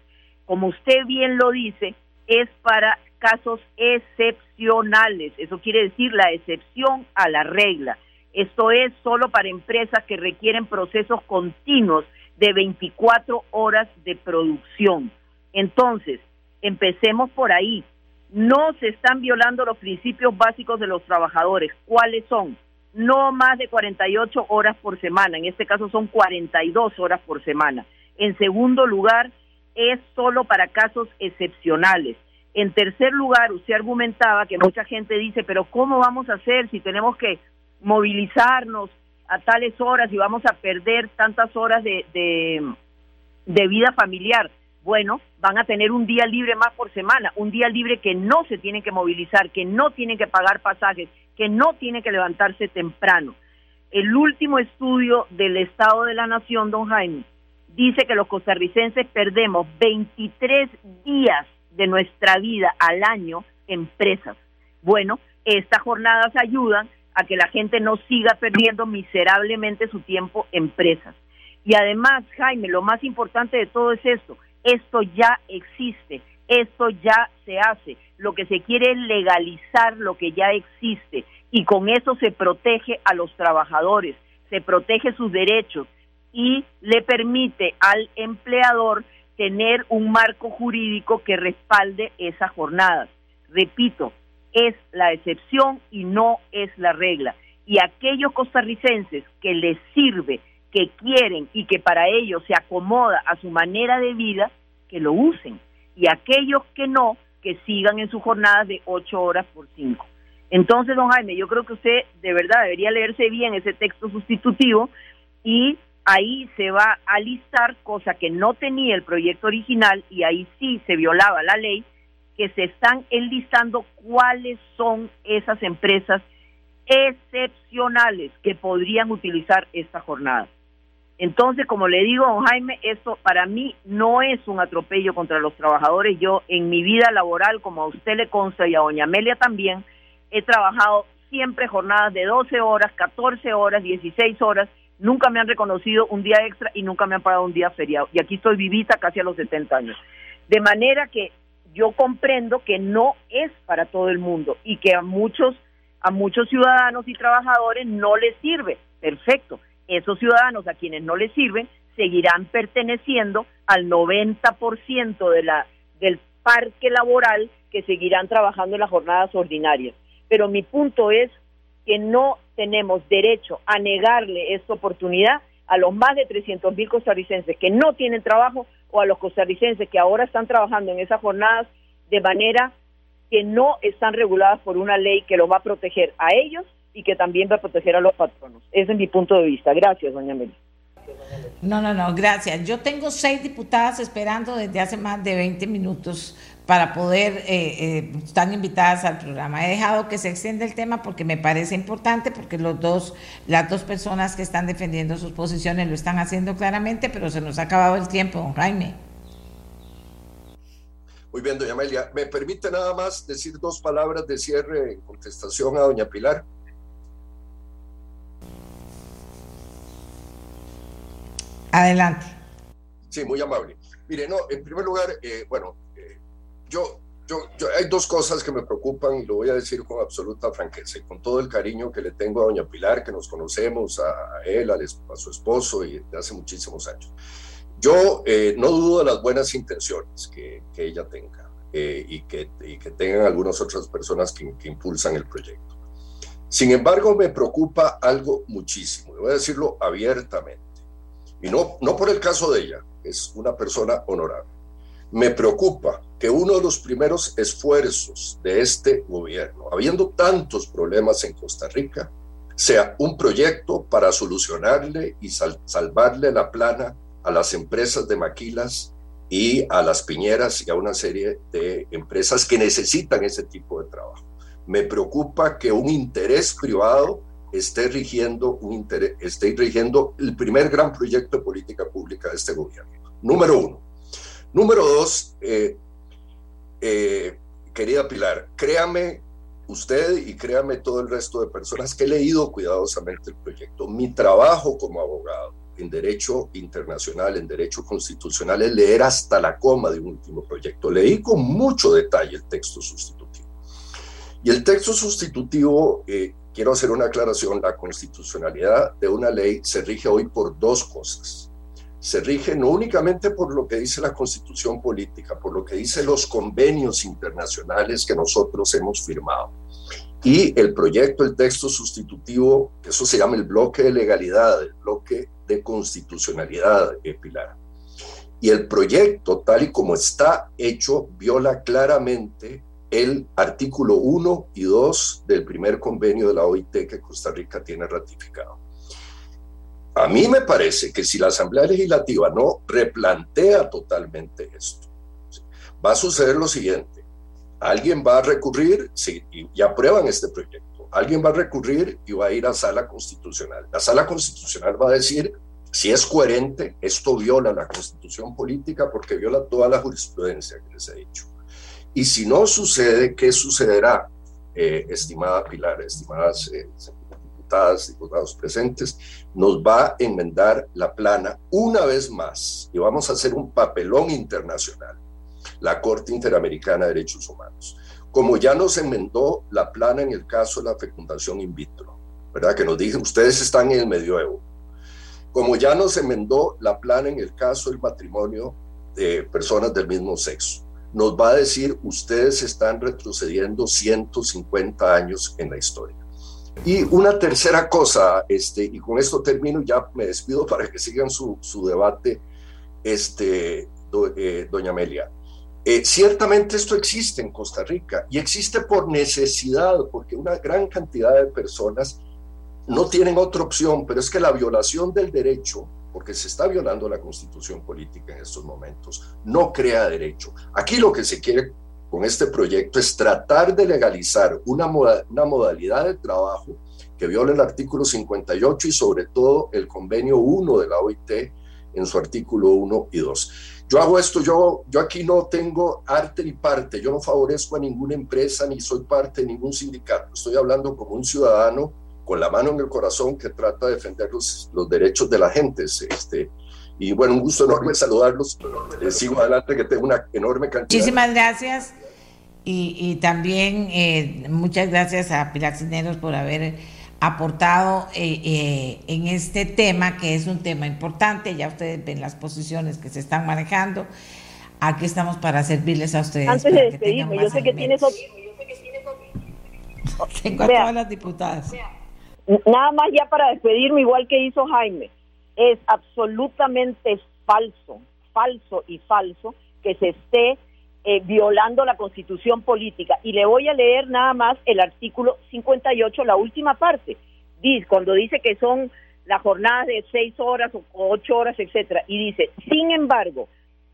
Como usted bien lo dice, es para casos excepcionales. Eso quiere decir la excepción a la regla. Esto es solo para empresas que requieren procesos continuos de 24 horas de producción. Entonces, empecemos por ahí. No se están violando los principios básicos de los trabajadores. ¿Cuáles son? no más de 48 horas por semana, en este caso son 42 horas por semana. En segundo lugar, es solo para casos excepcionales. En tercer lugar, usted argumentaba que mucha gente dice, pero ¿cómo vamos a hacer si tenemos que movilizarnos a tales horas y vamos a perder tantas horas de, de, vida familiar? Bueno, van a tener un día libre más por semana, un día libre que no se tienen que movilizar, que no tienen que pagar pasajes, que no tiene que levantarse temprano. El último estudio del Estado de la Nación, don Jaime, dice que los costarricenses perdemos 23 días de nuestra vida al año en presas. Bueno, estas jornadas ayudan a que la gente no siga perdiendo miserablemente su tiempo en presas. Y además, Jaime, lo más importante de todo es esto, esto ya existe, esto ya se hace. Lo que se quiere es legalizar lo que ya existe y con eso se protege a los trabajadores, se protege sus derechos y le permite al empleador tener un marco jurídico que respalde esas jornadas. Repito, es la excepción y no es la regla. Y aquellos costarricenses que les sirve, que quieren y que para ellos se acomoda a su manera de vida, que lo usen y aquellos que no, que sigan en sus jornadas de ocho horas por cinco. Entonces, don Jaime, yo creo que usted de verdad debería leerse bien ese texto sustitutivo y ahí se va a listar, cosa que no tenía el proyecto original y ahí sí se violaba la ley, que se están enlistando cuáles son esas empresas excepcionales que podrían utilizar esta jornada. Entonces, como le digo, don Jaime, esto para mí no es un atropello contra los trabajadores. Yo en mi vida laboral, como a usted le consta y a doña Amelia también, he trabajado siempre jornadas de 12 horas, 14 horas, 16 horas. Nunca me han reconocido un día extra y nunca me han pagado un día feriado. Y aquí estoy vivita casi a los 70 años. De manera que yo comprendo que no es para todo el mundo y que a muchos a muchos ciudadanos y trabajadores no les sirve. Perfecto. Esos ciudadanos a quienes no les sirven seguirán perteneciendo al 90% de la del parque laboral que seguirán trabajando en las jornadas ordinarias. Pero mi punto es que no tenemos derecho a negarle esta oportunidad a los más de 300 mil costarricenses que no tienen trabajo o a los costarricenses que ahora están trabajando en esas jornadas de manera que no están reguladas por una ley que los va a proteger a ellos y que también va a proteger a los patronos. Ese es mi punto de vista. Gracias, doña Meli. No, no, no, gracias. Yo tengo seis diputadas esperando desde hace más de 20 minutos para poder, eh, eh, están invitadas al programa. He dejado que se extienda el tema porque me parece importante, porque los dos, las dos personas que están defendiendo sus posiciones lo están haciendo claramente, pero se nos ha acabado el tiempo, don Jaime. Muy bien, doña Amelia. ¿Me permite nada más decir dos palabras de cierre en contestación a doña Pilar? Adelante. Sí, muy amable. Mire, no, en primer lugar, eh, bueno, yo, yo, yo, hay dos cosas que me preocupan y lo voy a decir con absoluta franqueza y con todo el cariño que le tengo a doña Pilar, que nos conocemos, a, él, a, a, su esposo y de hace muchísimos años. Yo eh, no dudo de las buenas intenciones que, que ella tenga eh, y, que, y, que, tengan algunas otras personas que, que impulsan el proyecto. Sin embargo, me preocupa algo muchísimo, voy a decirlo abiertamente y no, no por el caso de ella, es una persona honorable. Me preocupa que uno de los primeros esfuerzos de este gobierno, habiendo tantos problemas en Costa Rica, sea un proyecto para solucionarle y sal salvarle la plana a las empresas de maquilas y a las piñeras y a una serie de empresas que necesitan ese tipo de trabajo. Me preocupa que un interés privado esté rigiendo, un interés, esté rigiendo el primer gran proyecto de política pública de este gobierno. Número uno. Número dos, eh, eh, querida Pilar, créame usted y créame todo el resto de personas que he leído cuidadosamente el proyecto. Mi trabajo como abogado en derecho internacional, en derecho constitucional, es leer hasta la coma de un último proyecto. Leí con mucho detalle el texto sustitutivo. Y el texto sustitutivo eh, quiero hacer una aclaración, la constitucionalidad de una ley se rige hoy por dos cosas. Se rige no únicamente por lo que dice la constitución política, por lo que dicen los convenios internacionales que nosotros hemos firmado. Y el proyecto, el texto sustitutivo, eso se llama el bloque de legalidad, el bloque de constitucionalidad, eh, Pilar. Y el proyecto, tal y como está hecho, viola claramente el artículo 1 y 2 del primer convenio de la OIT que Costa Rica tiene ratificado. A mí me parece que si la Asamblea Legislativa no replantea totalmente esto, va a suceder lo siguiente. Alguien va a recurrir, sí, y, aprueban este proyecto, alguien va a recurrir y va a ir a sala constitucional. La sala constitucional va a decir si es coherente, esto viola la constitución política porque viola toda la jurisprudencia que les he dicho. Y si no sucede, ¿qué sucederá, eh, estimada Pilar, estimadas eh, diputadas, diputados presentes? Nos va a enmendar la plana una vez más y vamos a hacer un papelón internacional, la Corte Interamericana de Derechos Humanos. Como ya nos enmendó la plana en el caso de la fecundación in vitro, ¿verdad? Que nos dicen, ustedes están en el medioevo. Como ya nos enmendó la plana en el caso del matrimonio de personas del mismo sexo nos va a decir, ustedes están retrocediendo 150 años en la historia. Y una tercera cosa, este, y con esto termino, ya me despido [LAUGHS] para que sigan su, su debate, este, eh, doña Amelia. Eh, ciertamente esto existe en Costa Rica y existe por necesidad, porque una gran cantidad de personas no tienen otra opción, pero es que la violación del derecho porque se está violando la constitución política en estos momentos, no crea derecho. Aquí lo que se quiere con este proyecto es tratar de legalizar una, una modalidad de trabajo que viola el artículo 58 y sobre todo el convenio 1 de la OIT en su artículo 1 y 2. Yo hago esto, yo, yo aquí no tengo arte ni parte, yo no favorezco a ninguna empresa ni soy parte de ningún sindicato, estoy hablando como un ciudadano con la mano en el corazón que trata de defender los, los derechos de la gente. Este, Y bueno, un gusto enorme saludarlos. Eh, sigo adelante, que tengo una enorme cantidad. Muchísimas gracias. Y, también eh, muchas gracias a Pilar Cineros por haber aportado eh, en este tema, que es un tema importante. Ya ustedes ven las posiciones que se están manejando. Aquí estamos para servirles a ustedes. Antes de despedirme, yo sé que tienes [LAUGHS] Tengo a todas las diputadas. Nada más ya para despedirme, igual que hizo Jaime, es absolutamente falso, falso y falso que se esté eh, violando la constitución política. Y le voy a leer nada más el artículo 58, la última parte. Dice, cuando dice que son las jornadas de seis horas o ocho horas, etcétera, y dice, sin embargo,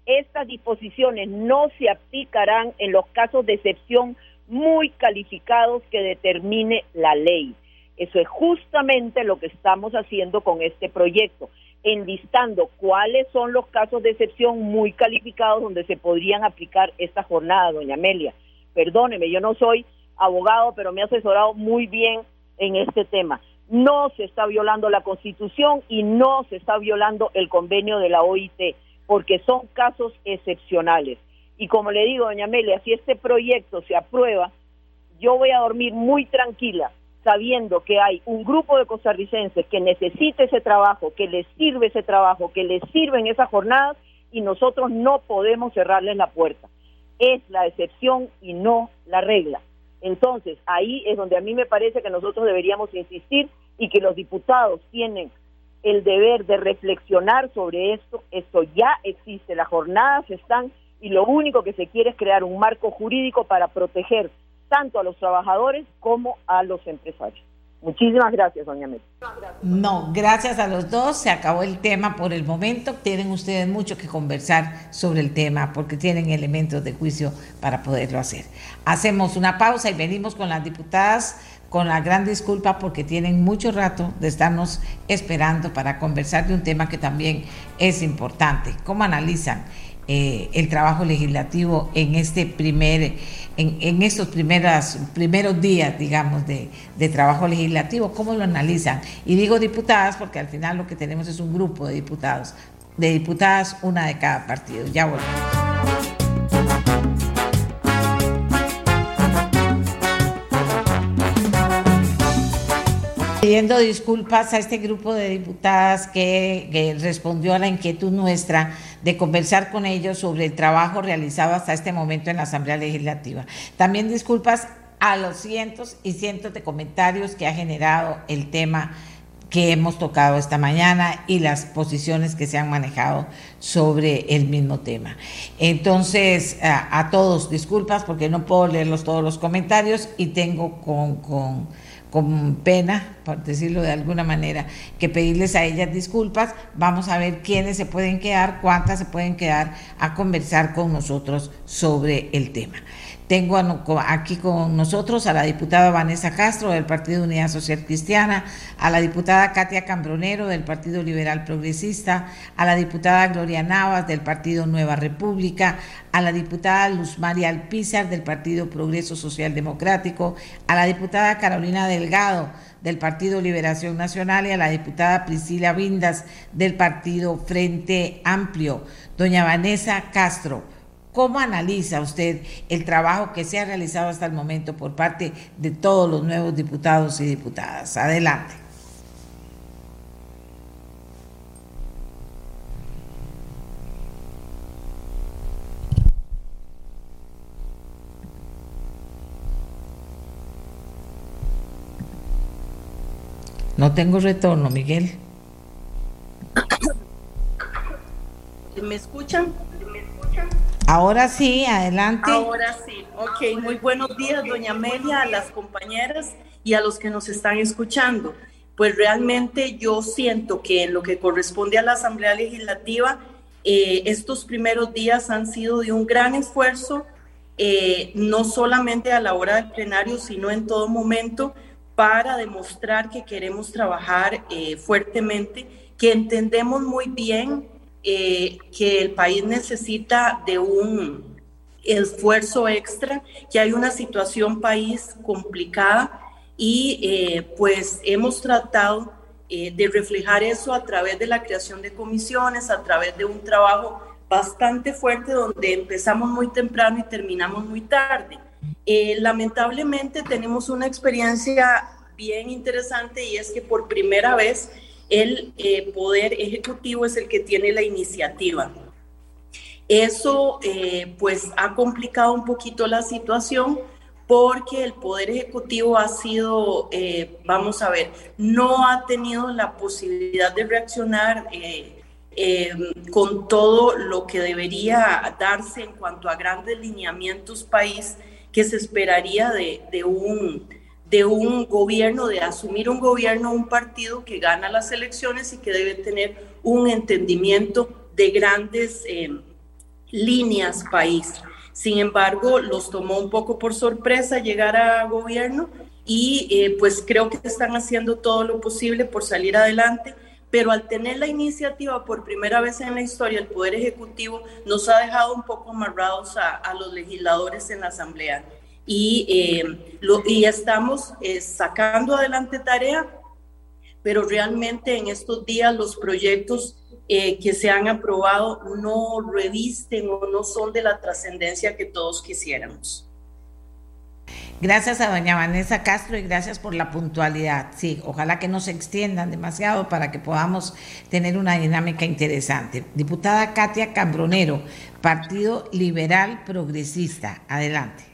estas disposiciones no se aplicarán en los casos de excepción muy calificados que determine la ley. Eso es justamente lo que estamos haciendo con este proyecto, enlistando cuáles son los casos de excepción muy calificados donde se podrían aplicar esta jornada, doña Amelia. Perdóneme, yo no soy abogado, pero me ha asesorado muy bien en este tema. No se está violando la Constitución y no se está violando el convenio de la OIT, porque son casos excepcionales. Y como le digo, doña Amelia, si este proyecto se aprueba, yo voy a dormir muy tranquila, sabiendo que hay un grupo de costarricenses que necesita ese trabajo, que les sirve ese trabajo, que les sirven esas jornadas y nosotros no podemos cerrarles la puerta. Es la excepción y no la regla. Entonces, ahí es donde a mí me parece que nosotros deberíamos insistir y que los diputados tienen el deber de reflexionar sobre esto. Esto ya existe, las jornadas están y lo único que se quiere es crear un marco jurídico para proteger tanto a los trabajadores como a los empresarios. Muchísimas gracias, doña Mel. No, gracias a los dos. Se acabó el tema por el momento. Tienen ustedes mucho que conversar sobre el tema porque tienen elementos de juicio para poderlo hacer. Hacemos una pausa y venimos con las diputadas con la gran disculpa porque tienen mucho rato de estarnos esperando para conversar de un tema que también es importante. ¿Cómo analizan? Eh, el trabajo legislativo en este primer, en, estos primeras, primeros días, digamos, de, de, trabajo legislativo, ¿cómo lo analizan? Y digo diputadas porque al final lo que tenemos es un grupo de diputados, de diputadas, una de cada partido. Ya volvemos. Pidiendo disculpas a este grupo de diputadas que, respondió a la inquietud nuestra de conversar con ellos sobre el trabajo realizado hasta este momento en la Asamblea Legislativa. También disculpas a los cientos y cientos de comentarios que ha generado el tema que hemos tocado esta mañana y las posiciones que se han manejado sobre el mismo tema. Entonces, a, todos disculpas porque no puedo leerlos todos los comentarios y tengo con con pena, por decirlo de alguna manera, que pedirles a ellas disculpas. Vamos a ver quiénes se pueden quedar, cuántas se pueden quedar a conversar con nosotros sobre el tema. Tengo aquí con nosotros a la diputada Vanessa Castro del Partido Unidad Social Cristiana, a la diputada Katia Cambronero del Partido Liberal Progresista, a la diputada Gloria Navas del Partido Nueva República, a la diputada Luz María Alpizar del Partido Progreso Social Democrático, a la diputada Carolina Delgado del Partido Liberación Nacional y a la diputada Priscila Vindas del Partido Frente Amplio. Doña Vanessa Castro ¿Cómo analiza usted el trabajo que se ha realizado hasta el momento por parte de todos los nuevos diputados y diputadas? Adelante. No tengo retorno, Miguel. ¿Me escuchan? Ahora sí, adelante. Ahora sí, ok. Muy buenos días, doña Amelia, a las compañeras y a los que nos están escuchando. Pues realmente yo siento que en lo que corresponde a la Asamblea Legislativa, eh, estos primeros días han sido de un gran esfuerzo, eh, no solamente a la hora del plenario, sino en todo momento, para demostrar que queremos trabajar eh, fuertemente, que entendemos muy bien eh, que el país necesita de un esfuerzo extra, que hay una situación país complicada y eh, pues hemos tratado eh, de reflejar eso a través de la creación de comisiones, a través de un trabajo bastante fuerte donde empezamos muy temprano y terminamos muy tarde. Lamentablemente tenemos una experiencia bien interesante y es que por primera vez el eh, poder ejecutivo es el que tiene la iniciativa. Eso pues ha complicado un poquito la situación porque el Poder Ejecutivo ha sido, eh, vamos a ver, no ha tenido la posibilidad de reaccionar eh, eh, con todo lo que debería darse en cuanto a grandes lineamientos país que se esperaría de, un, de un gobierno, de asumir un gobierno, un partido que gana las elecciones y que debe tener un entendimiento de grandes líneas país. Sin embargo, los tomó un poco por sorpresa llegar a gobierno y eh, pues creo que están haciendo todo lo posible por salir adelante, pero al tener la iniciativa por primera vez en la historia, el Poder Ejecutivo nos ha dejado un poco amarrados a, los legisladores en la Asamblea y, eh, lo, estamos eh, sacando adelante tarea, pero realmente en estos días los proyectos eh, que se han aprobado no revisten o no son de la trascendencia que todos quisiéramos. Gracias a doña Vanessa Castro y gracias por la puntualidad. Sí, ojalá que no se extiendan demasiado para que podamos tener una dinámica interesante. Diputada Katia Cambronero, Partido Liberal Progresista. Adelante.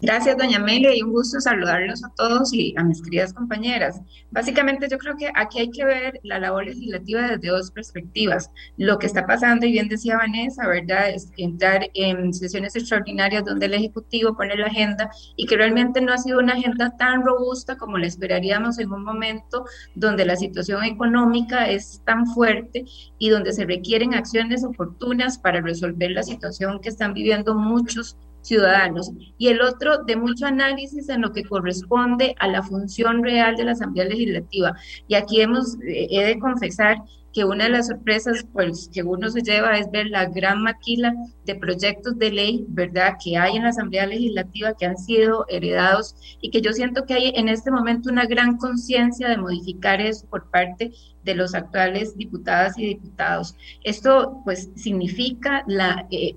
Gracias, doña Amelia, y un gusto saludarlos a todos y a mis queridas compañeras. Básicamente, yo creo que aquí hay que ver la labor legislativa desde dos perspectivas. Lo que está pasando, y bien decía Vanessa, ¿verdad?, es entrar en sesiones extraordinarias donde el Ejecutivo pone la agenda y que realmente no ha sido una agenda tan robusta como la esperaríamos en un momento donde la situación económica es tan fuerte y donde se requieren acciones oportunas para resolver la situación que están viviendo muchos ciudadanos y el otro de mucho análisis en lo que corresponde a la función real de la Asamblea Legislativa. Y aquí hemos, eh, he de confesar que una de las sorpresas pues, que uno se lleva es ver la gran maquila de proyectos de ley, ¿verdad?, que hay en la Asamblea Legislativa que han sido heredados y que yo siento que hay en este momento una gran conciencia de modificar eso por parte de los actuales diputadas y diputados. Esto pues significa la... Eh,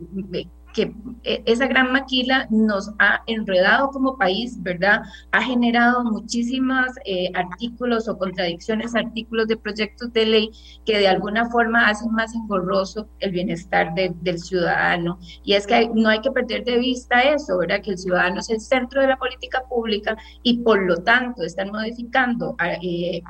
que eh, esa gran maquila nos ha enredado como país, ¿verdad? Ha generado muchísimos eh, artículos o contradicciones, artículos de proyectos de ley que de alguna forma hacen más engorroso el bienestar del ciudadano. Y es que no hay que perder de vista eso, ¿verdad? Que el ciudadano es el centro de la política pública y por lo tanto están modificando eh,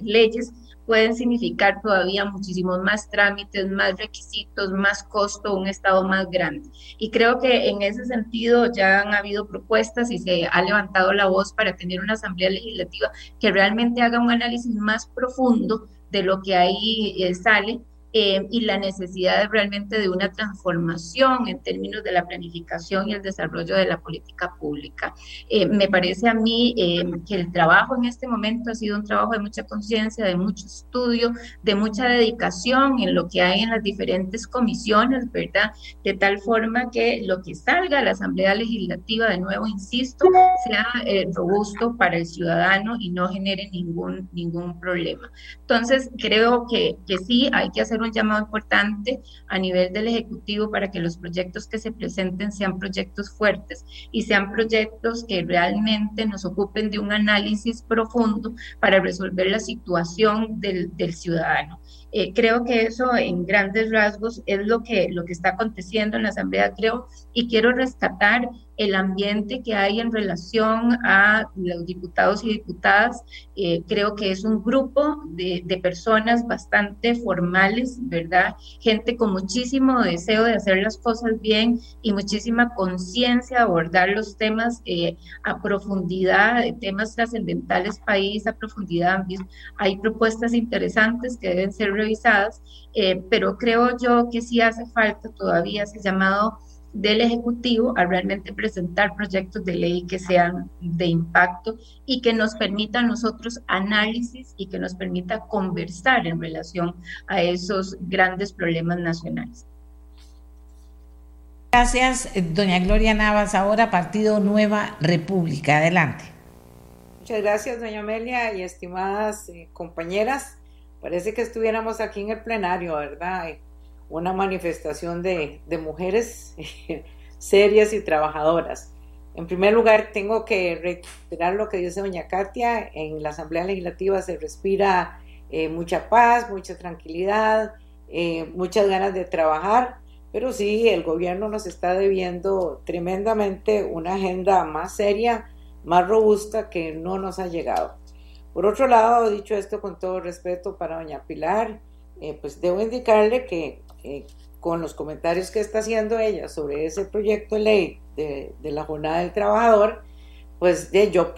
leyes pueden significar todavía muchísimos más trámites, más requisitos, más costo, un Estado más grande. Y creo que en ese sentido ya han habido propuestas y se ha levantado la voz para tener una asamblea legislativa que realmente haga un análisis más profundo de lo que ahí eh, sale eh, y la necesidad realmente de una transformación en términos de la planificación y el desarrollo de la política pública. Eh, me parece a mí eh, que el trabajo en este momento ha sido un trabajo de mucha conciencia, de mucho estudio, de mucha dedicación en lo que hay en las diferentes comisiones, ¿verdad? De tal forma que lo que salga a la Asamblea Legislativa, de nuevo, insisto, sea robusto para el ciudadano y no genere ningún, ningún problema. Entonces, creo que, que sí, hay que hacer un llamado importante a nivel del Ejecutivo para que los proyectos que se presenten sean proyectos fuertes y sean proyectos que realmente nos ocupen de un análisis profundo para resolver la situación del, del ciudadano. Eh, creo que eso en grandes rasgos es lo que, lo que está aconteciendo en la Asamblea, creo, y quiero rescatar el ambiente que hay en relación a los diputados y diputadas. Eh, creo que es un grupo de, de, personas bastante formales, ¿verdad? Gente con muchísimo deseo de hacer las cosas bien y muchísima conciencia de abordar los temas eh, a profundidad, temas trascendentales país, a profundidad. Hay propuestas interesantes que deben ser revisadas, eh, pero creo yo que sí hace falta todavía ese llamado del Ejecutivo a realmente presentar proyectos de ley que sean de impacto y que nos permitan nosotros análisis y que nos permita conversar en relación a esos grandes problemas nacionales. Gracias, doña Gloria Navas. Ahora Partido Nueva República. Adelante. Muchas gracias, doña Amelia y estimadas eh, compañeras. Parece que estuviéramos aquí en el plenario, ¿verdad? Eh, una manifestación de, mujeres [LAUGHS] serias y trabajadoras. En primer lugar, tengo que reiterar lo que dice doña Katia. En la Asamblea Legislativa se respira eh, mucha paz, mucha tranquilidad, muchas ganas de trabajar, pero sí, el gobierno nos está debiendo tremendamente una agenda más seria más robusta que no nos ha llegado. Por otro lado, dicho esto con todo respeto para doña Pilar, eh, pues debo indicarle que eh, con los comentarios que está haciendo ella sobre ese proyecto de ley de, la jornada del trabajador, pues yo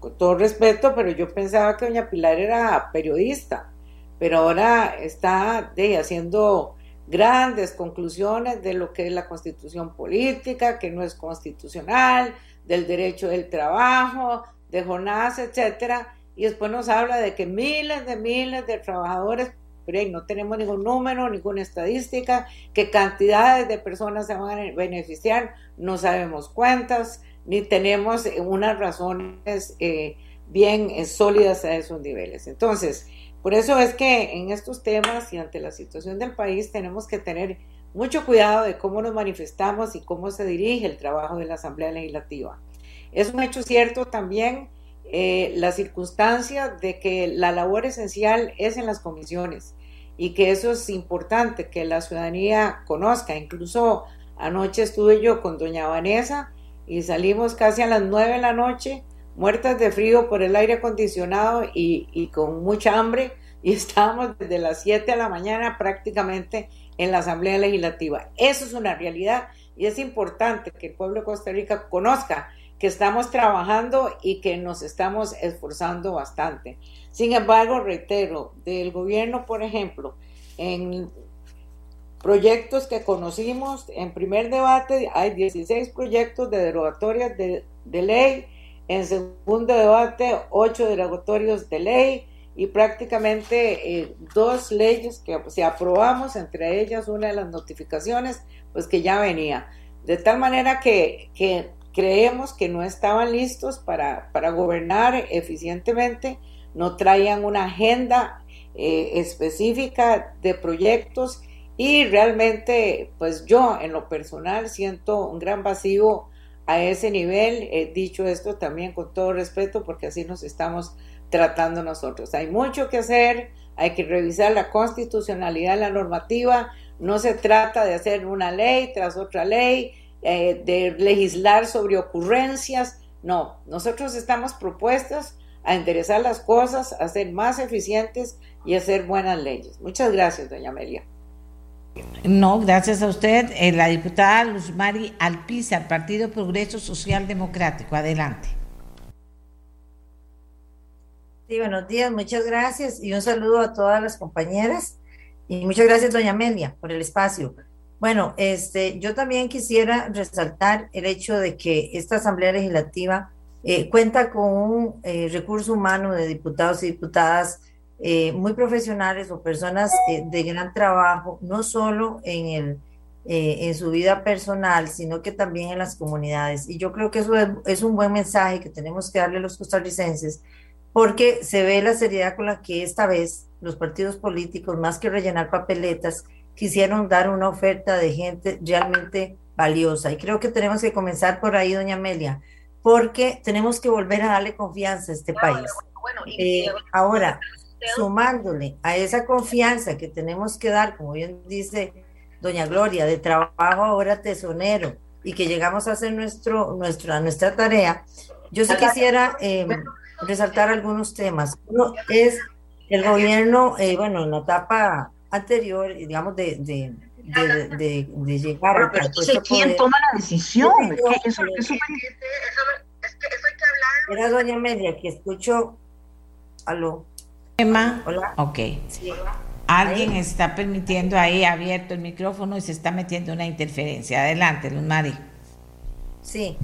con todo respeto, pero yo pensaba que doña Pilar era periodista, pero ahora está haciendo grandes conclusiones de lo que es la constitución política, que no es constitucional, del derecho del trabajo, de jornadas, etcétera, y después nos habla de que miles de miles de trabajadores, pero no tenemos ningún número, ninguna estadística, que cantidades de personas se van a beneficiar, no sabemos cuántas, ni tenemos unas razones eh, bien eh, sólidas a esos niveles. Entonces, por eso es que en estos temas y ante la situación del país tenemos que tener mucho cuidado de cómo nos manifestamos y cómo se dirige el trabajo de la Asamblea Legislativa. Es un hecho cierto también eh, la circunstancia de que la labor esencial es en las comisiones y que eso es importante que la ciudadanía conozca. Incluso anoche estuve yo con doña Vanessa y salimos casi a las nueve de la noche, muertas de frío por el aire acondicionado y, y con mucha hambre y [LAUGHS] estábamos desde las 7 de la mañana prácticamente en la Asamblea Legislativa. Eso es una realidad y es importante que el pueblo de Costa Rica conozca estamos trabajando y que nos estamos esforzando bastante. Sin embargo, reitero, del gobierno, por ejemplo, en proyectos que conocimos, en primer debate hay 16 proyectos de derogatorias de, de ley, en segundo debate 8 derogatorios de ley, y prácticamente eh, dos leyes que se aprobamos, entre ellas una de las notificaciones, pues que ya venía. De tal manera que creemos que no estaban listos para, para, gobernar eficientemente, no traían una agenda eh, específica de proyectos y realmente, pues yo en lo personal siento un gran vacío a ese nivel. He dicho esto también con todo respeto porque así nos estamos tratando nosotros. Hay mucho que hacer, hay que revisar la constitucionalidad, la normativa. No se trata de hacer una ley tras otra ley, eh, de legislar sobre ocurrencias. No, nosotros estamos propuestos a enderezar las cosas, a ser más eficientes y hacer buenas leyes. Muchas gracias, doña Amelia. No, gracias a usted. Eh, la diputada Luz Mari Alpizar, Partido Progreso Social Democrático. Adelante. Sí, buenos días, muchas gracias y un saludo a todas las compañeras y muchas gracias, doña Amelia, por el espacio. Bueno, este, yo también quisiera resaltar el hecho de que esta Asamblea Legislativa eh, cuenta con un eh, recurso humano de diputados y diputadas eh, muy profesionales o personas de gran trabajo, no solo en, el, en su vida personal, sino que también en las comunidades. Y yo creo que eso es, es un buen mensaje que tenemos que darle a los costarricenses porque se ve la seriedad con la que esta vez los partidos políticos, más que rellenar papeletas, quisieron dar una oferta de gente realmente valiosa. Y creo que tenemos que comenzar por ahí, doña Amelia, porque tenemos que volver a darle confianza a este país. Eh, ahora, sumándole a esa confianza que tenemos que dar, como bien dice doña Gloria, de trabajo ahora tesonero y que llegamos a hacer nuestro, nuestra, nuestra tarea, yo sí quisiera... Eh, resaltar algunos temas. Uno es el gobierno, eh, bueno, en la etapa anterior, digamos, de, de, de, de, llegar a pero ¿quién toma la decisión? eso, eso, Era doña Amelia, que escucho. Aló. Emma. Hola. Ok. Alguien está permitiendo ahí abierto el micrófono y se está metiendo una interferencia. Adelante, Luz Mari. Sí.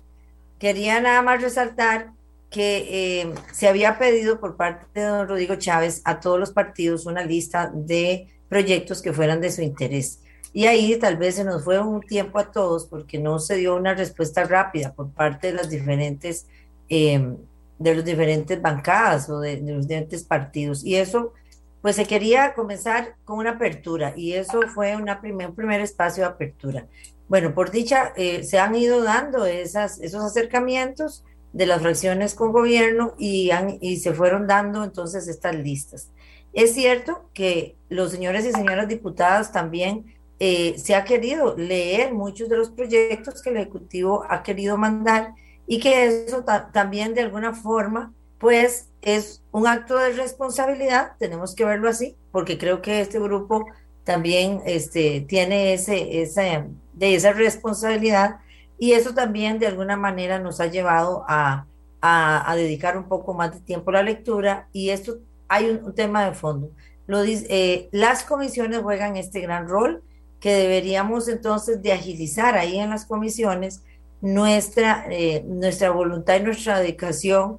Quería nada más resaltar que eh, se había pedido por parte de don Rodrigo Chávez a todos los partidos una lista de proyectos que fueran de su interés. Y ahí tal vez se nos fue un tiempo a todos porque no se dio una respuesta rápida por parte de las diferentes em, de los diferentes bancadas o de, los diferentes partidos. Y eso, pues se quería comenzar con una apertura y eso fue una primer, un primer espacio de apertura. Bueno, por dicha, eh, se han ido dando esas, esos acercamientos de las fracciones con gobierno y, han, y se fueron dando entonces estas listas. Es cierto que los señores y señoras diputadas también eh, se ha querido leer muchos de los proyectos que el Ejecutivo ha querido mandar y que eso también de alguna forma pues es un acto de responsabilidad, tenemos que verlo así, porque creo que este grupo también este, tiene ese, esa, de esa responsabilidad y eso también de alguna manera nos ha llevado a, a, dedicar un poco más de tiempo a la lectura y esto hay un, tema de fondo. Eh, las comisiones juegan este gran rol que deberíamos entonces de agilizar ahí en las comisiones nuestra, eh, nuestra voluntad y nuestra dedicación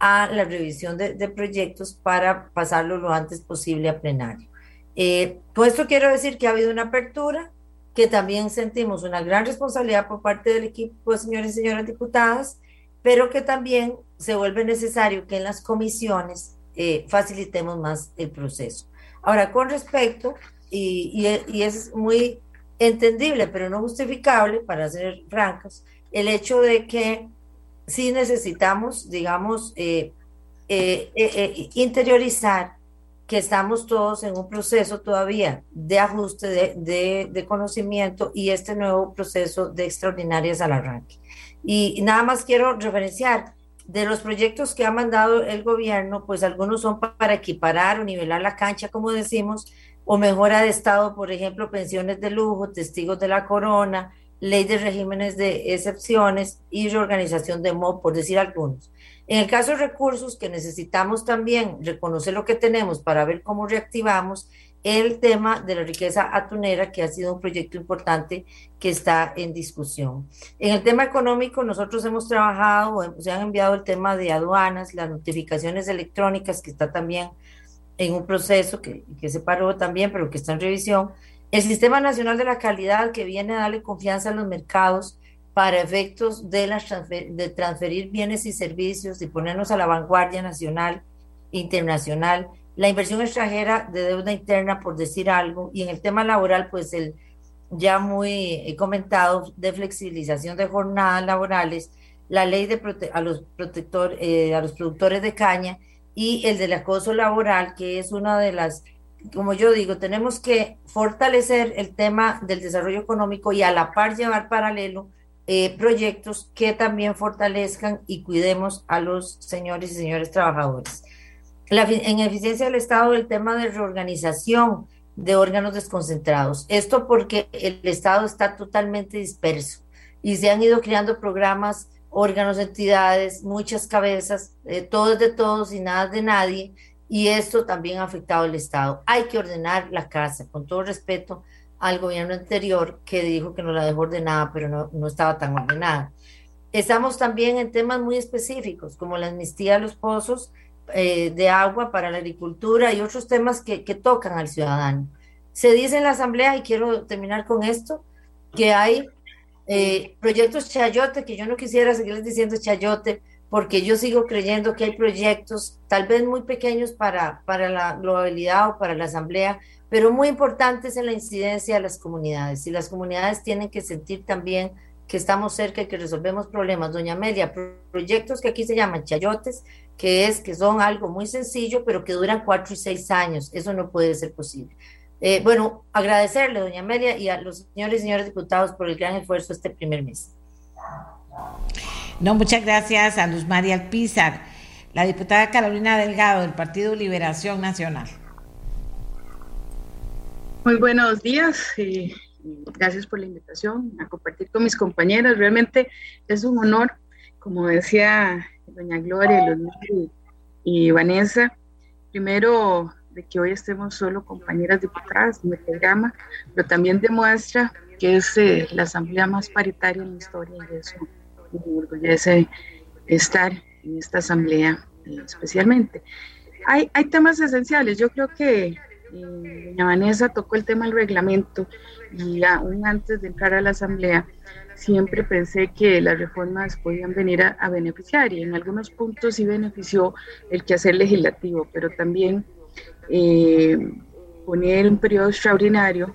a la revisión de, proyectos para pasarlo lo antes posible a plenario. Eh, con esto quiero decir que ha habido una apertura, que también sentimos una gran responsabilidad por parte del equipo de señores y señoras diputadas, pero que también se vuelve necesario que en las comisiones eh, facilitemos más el proceso. Ahora, con respecto, y, y, es muy entendible, pero no justificable, para ser francos, el hecho de que sí necesitamos, digamos, eh, eh, interiorizar que estamos todos en un proceso todavía de ajuste de, conocimiento y este nuevo proceso de extraordinarias al arranque. Y nada más quiero referenciar de los proyectos que ha mandado el gobierno, pues algunos son para equiparar o nivelar la cancha, como decimos, o mejora de estado, por ejemplo, pensiones de lujo, testigos de la corona, ley de regímenes de excepciones y reorganización de MOB, por decir algunos. En el caso de recursos, que necesitamos también reconocer lo que tenemos para ver cómo reactivamos el tema de la riqueza atunera, que ha sido un proyecto importante que está en discusión. En el tema económico, nosotros hemos trabajado, se han enviado el tema de aduanas, las notificaciones electrónicas, que está también en un proceso que, que se paró también, pero que está en revisión. El Sistema Nacional de la Calidad, que viene a darle confianza a los mercados para efectos de, las de transferir bienes y servicios y ponernos a la vanguardia nacional, internacional, la inversión extranjera de deuda interna, por decir algo, y en el tema laboral, pues el ya muy he comentado de flexibilización de jornadas laborales, la ley de a los protector, eh, a los productores de caña y el del acoso laboral, que es una de las, como yo digo, tenemos que fortalecer el tema del desarrollo económico y a la par llevar paralelo eh, proyectos que también fortalezcan y cuidemos a los señores y señores trabajadores. En eficiencia del Estado, el tema de reorganización de órganos desconcentrados. Esto porque el Estado está totalmente disperso y se han ido creando programas, órganos, entidades, muchas cabezas, eh, todos de todos y nada de nadie, y esto también ha afectado al Estado. Hay que ordenar la casa, con todo respeto al gobierno anterior que dijo que no la dejó ordenada, pero no, no estaba tan ordenada. Estamos también en temas muy específicos, como la amnistía de los pozos eh, de agua para la agricultura y otros temas que, que tocan al ciudadano. Se dice en la Asamblea, y quiero terminar con esto, que hay eh, proyectos chayote, que yo no quisiera seguirles diciendo chayote, porque yo sigo creyendo que hay proyectos tal vez muy pequeños para, para la globalidad o para la Asamblea, pero muy importantes en la incidencia de las comunidades. Y las comunidades tienen que sentir también que estamos cerca y que resolvemos problemas. Doña Amelia, proyectos que aquí se llaman chayotes, que es que son algo muy sencillo, pero que duran cuatro y seis años. Eso no puede ser posible. Eh, bueno, agradecerle, doña Amelia, y a los señores y señores diputados por el gran esfuerzo este primer mes. No, muchas gracias a Luz María Alpizar, la diputada Carolina Delgado del Partido Liberación Nacional. Muy buenos días y gracias por la invitación a compartir con mis compañeras. Realmente es un honor, como decía doña Gloria y, Vanessa, primero de que hoy estemos solo compañeras diputadas en el programa, pero también demuestra que es eh, la asamblea más paritaria en la historia y eso me orgullece estar en esta asamblea eh, especialmente. Hay, hay temas esenciales, yo creo que eh, doña Vanessa tocó el tema del reglamento y aún antes de entrar a la asamblea siempre pensé que las reformas podían venir a, beneficiar y en algunos puntos sí benefició el quehacer legislativo, pero también eh, poner un periodo extraordinario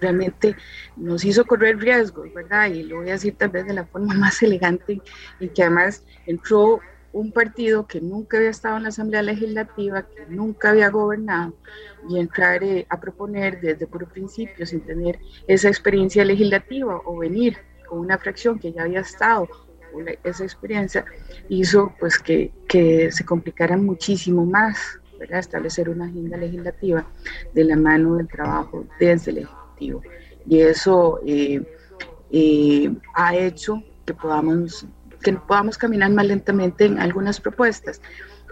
realmente nos hizo correr riesgos, ¿verdad? Y lo voy a decir tal vez de la forma [LAUGHS] más elegante y que además entró un partido que nunca había estado en la Asamblea Legislativa, que nunca había gobernado, y entrar eh, a proponer desde puro principio, sin tener esa experiencia legislativa o venir con una fracción que ya había estado esa experiencia, hizo pues que, que se complicara muchísimo más establecer una agenda legislativa de la mano del trabajo desde el Ejecutivo. Y eso eh, eh, ha hecho que podamos que podamos caminar más lentamente en algunas propuestas.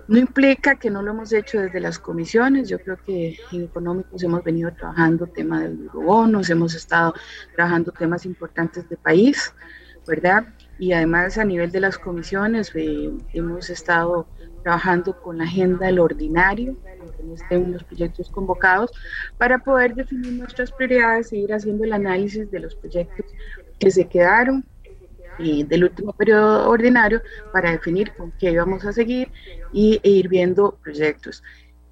No implica que no lo hemos hecho desde las comisiones. Yo creo que en económicos hemos venido trabajando tema del bonos, hemos estado trabajando temas importantes de país, ¿verdad? Y además a nivel de las comisiones eh, hemos estado trabajando con la agenda del ordinario, estén los proyectos convocados, para poder definir nuestras prioridades e ir haciendo el análisis de los proyectos que se quedaron y del último periodo ordinario para definir con qué íbamos a seguir y, e ir viendo proyectos.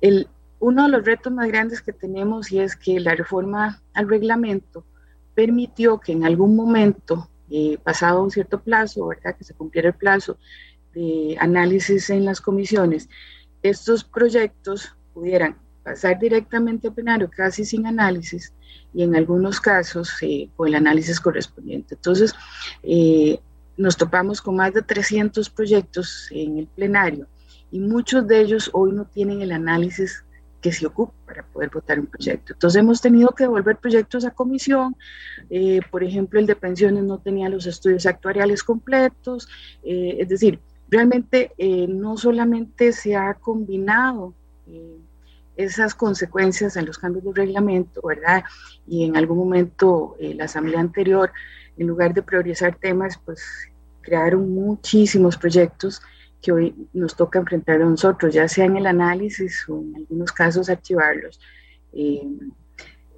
El, uno de los retos más grandes que tenemos y es que la reforma al reglamento permitió que en algún momento, eh, pasado un cierto plazo, ¿verdad? que se cumpliera el plazo de análisis en las comisiones, estos proyectos pudieran pasar directamente a plenario casi sin análisis y en algunos casos eh, con el análisis correspondiente. Entonces, eh, nos topamos con más de 300 proyectos en el plenario y muchos de ellos hoy no tienen el análisis que se ocupa para poder votar un proyecto. Entonces hemos tenido que devolver proyectos a comisión, eh, por ejemplo el de pensiones no tenía los estudios actuariales completos, es decir, realmente no solamente se ha combinado esas consecuencias en los cambios de reglamento, ¿verdad? Y en algún momento eh, la asamblea anterior, en lugar de priorizar temas, pues crearon muchísimos proyectos que hoy nos toca enfrentar a nosotros, ya sea en el análisis o en algunos casos archivarlos, eh,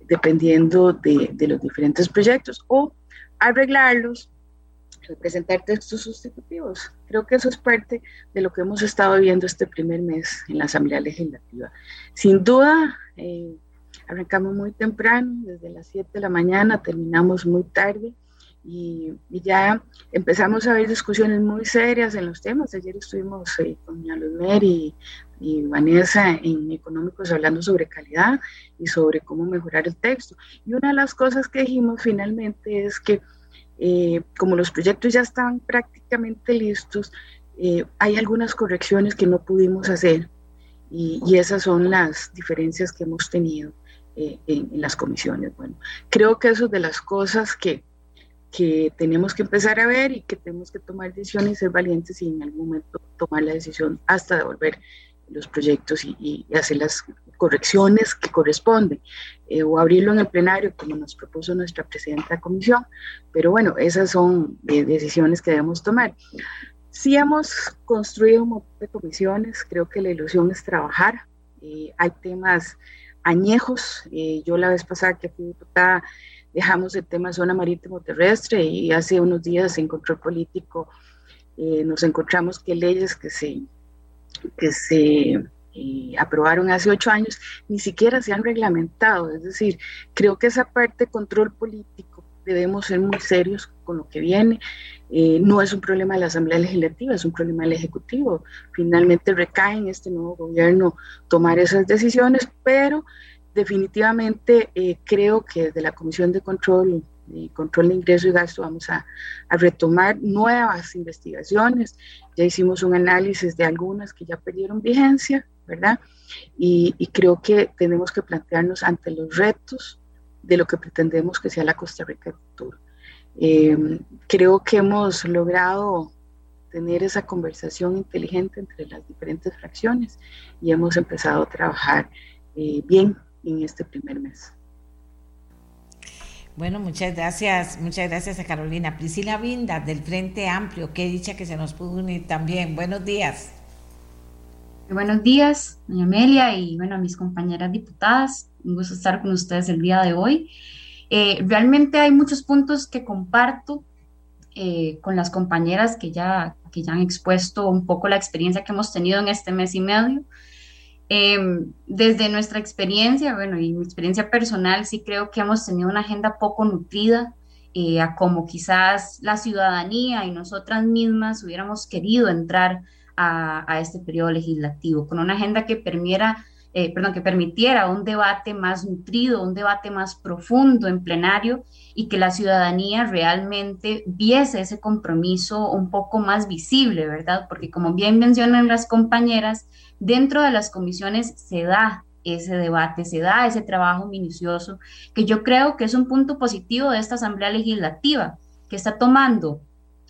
dependiendo de, de los diferentes proyectos, o arreglarlos presentar textos sustitutivos. Creo que eso es parte de lo que hemos estado viendo este primer mes en la Asamblea Legislativa. Sin duda, eh, arrancamos muy temprano, desde las 7 de la mañana, terminamos muy tarde y, ya empezamos a ver discusiones muy serias en los temas. Ayer estuvimos eh, con Luzmer y, y Vanessa en Económicos hablando sobre calidad y sobre cómo mejorar el texto. Y una de las cosas que dijimos finalmente es que eh, como los proyectos ya están prácticamente listos, eh, hay algunas correcciones que no pudimos hacer y, esas son las diferencias que hemos tenido eh, en, las comisiones. Bueno, creo que eso es de las cosas que, que tenemos que empezar a ver y que tenemos que tomar decisiones ser valientes y en algún momento tomar la decisión hasta devolver los proyectos y, y hacer las correcciones que corresponden eh, o abrirlo en el plenario como nos propuso nuestra presidenta de comisión. Pero bueno, esas son eh, decisiones que debemos tomar. Sí hemos construido un montón de comisiones, creo que la ilusión es trabajar. Eh, hay temas añejos. yo la vez pasada que fui diputada dejamos el tema zona marítimo terrestre y hace unos días en control político nos encontramos que leyes que se, que se aprobaron hace ocho años, ni siquiera se han reglamentado. Es decir, creo que esa parte de control político debemos ser muy serios con lo que viene. Eh, no es un problema de la Asamblea Legislativa, es un problema del Ejecutivo. Finalmente recae en este nuevo gobierno tomar esas decisiones, pero definitivamente eh, creo que desde la Comisión de Control y Control de Ingreso y Gasto vamos a, a, retomar nuevas investigaciones. Ya hicimos un análisis de algunas que ya perdieron vigencia, ¿verdad? Y, creo que tenemos que plantearnos ante los retos de lo que pretendemos que sea la Costa Rica del futuro. Eh, creo que hemos logrado tener esa conversación inteligente entre las diferentes fracciones y hemos empezado a trabajar eh, bien en este primer mes. Bueno, muchas gracias, muchas gracias a Carolina. Priscila Vinda, del Frente Amplio, qué dicha que se nos pudo unir también. Buenos días. Buenos días, doña Amelia y bueno, a mis compañeras diputadas. Un gusto estar con ustedes el día de hoy. Eh, realmente hay muchos puntos que comparto eh, con las compañeras que ya, que ya han expuesto un poco la experiencia que hemos tenido en este mes y medio. Em, desde nuestra experiencia, bueno, y mi experiencia personal, sí creo que hemos tenido una agenda poco nutrida, eh, a como quizás la ciudadanía y nosotras mismas hubiéramos querido entrar a, este periodo legislativo, con una agenda que permitiera, eh, perdón, que permitiera un debate más nutrido, un debate más profundo en plenario y que la ciudadanía realmente viese ese compromiso un poco más visible, ¿verdad? Porque como bien mencionan las compañeras, dentro de las comisiones se da ese debate, se da ese trabajo minucioso, que yo creo que es un punto positivo de esta Asamblea Legislativa, que está tomando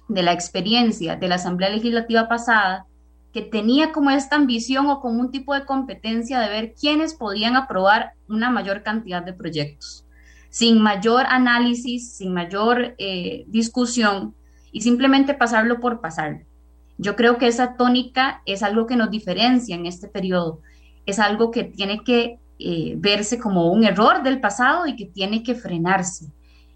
de la experiencia de la Asamblea Legislativa pasada, que tenía como esta ambición o como un tipo de competencia de ver quiénes podían aprobar una mayor cantidad de proyectos, sin mayor análisis, sin mayor eh, discusión y simplemente pasarlo por pasarlo. Yo creo que esa tónica es algo que nos diferencia en este periodo, es algo que tiene que eh, verse como un error del pasado y que tiene que frenarse.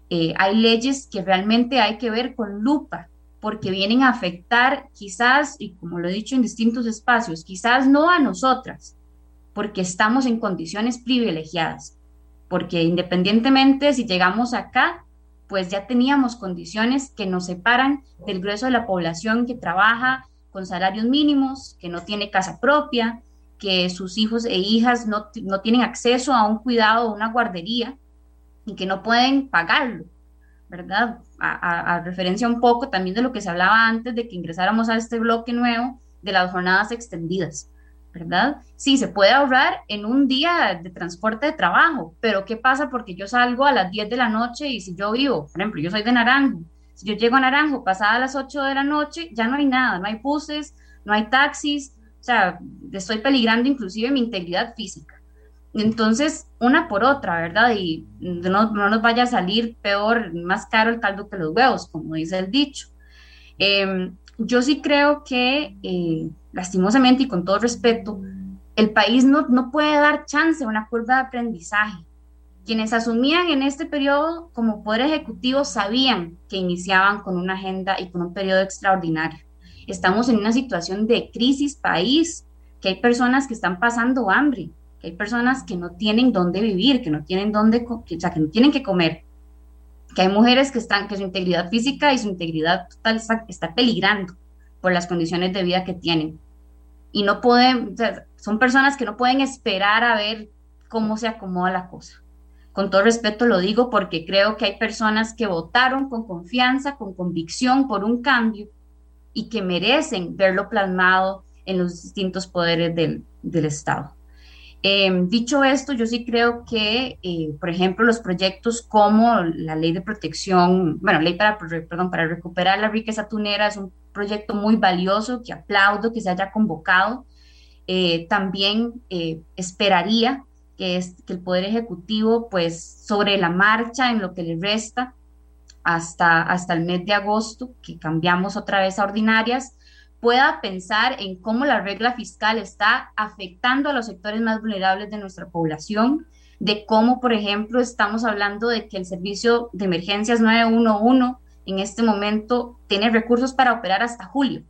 Eh, hay leyes que realmente hay que ver con lupa porque vienen a afectar quizás, y como lo he dicho en distintos espacios, quizás no a nosotras, porque estamos en condiciones privilegiadas, porque independientemente si llegamos acá, pues ya teníamos condiciones que nos separan del grueso de la población que trabaja con salarios mínimos, que no tiene casa propia, que sus hijos e hijas no, no tienen acceso a un cuidado o una guardería y que no pueden pagarlo. ¿Verdad? A, referencia un poco también de lo que se hablaba antes de que ingresáramos a este bloque nuevo de las jornadas extendidas, ¿verdad? Sí, se puede ahorrar en un día de transporte de trabajo, pero ¿qué pasa? Porque yo salgo a las 10 de la noche y si yo vivo, por ejemplo, yo soy de Naranjo, si yo llego a Naranjo pasada las 8 de la noche, ya no hay nada, no hay buses, no hay taxis, o sea, estoy peligrando inclusive mi integridad física. Entonces, una por otra, ¿verdad? Y no, nos vaya a salir peor, más caro el caldo que los huevos, como dice el dicho. Em, yo sí creo que, eh, lastimosamente y con todo respeto, el país no, no puede dar chance a una curva de aprendizaje. Quienes asumían en este periodo como poder ejecutivo sabían que iniciaban con una agenda y con un periodo extraordinario. Estamos en una situación de crisis país, que hay personas que están pasando hambre, que hay personas que no tienen dónde vivir, que no tienen dónde, o sea, que no tienen que comer, que hay mujeres que están, que su integridad física y su integridad total está, peligrando por las condiciones de vida que tienen. Y no pueden, o sea, son personas que no pueden esperar a ver cómo se acomoda la cosa. Con todo respeto lo digo porque creo que hay personas que votaron con confianza, con convicción por un cambio y que merecen verlo plasmado en los distintos poderes del, del Estado. Em, dicho esto, yo sí creo que, eh, por ejemplo, los proyectos como la ley de protección, bueno, ley para, para recuperar la riqueza tunera es un proyecto muy valioso que aplaudo que se haya convocado. Eh, también eh, esperaría que, es, que el Poder Ejecutivo, pues, sobre la marcha en lo que le resta hasta, hasta el mes de agosto, que cambiamos otra vez a ordinarias, pueda pensar en cómo la regla fiscal está afectando a los sectores más vulnerables de nuestra población, de cómo, por ejemplo, estamos hablando de que el servicio de emergencias 911 en este momento tiene recursos para operar hasta julio.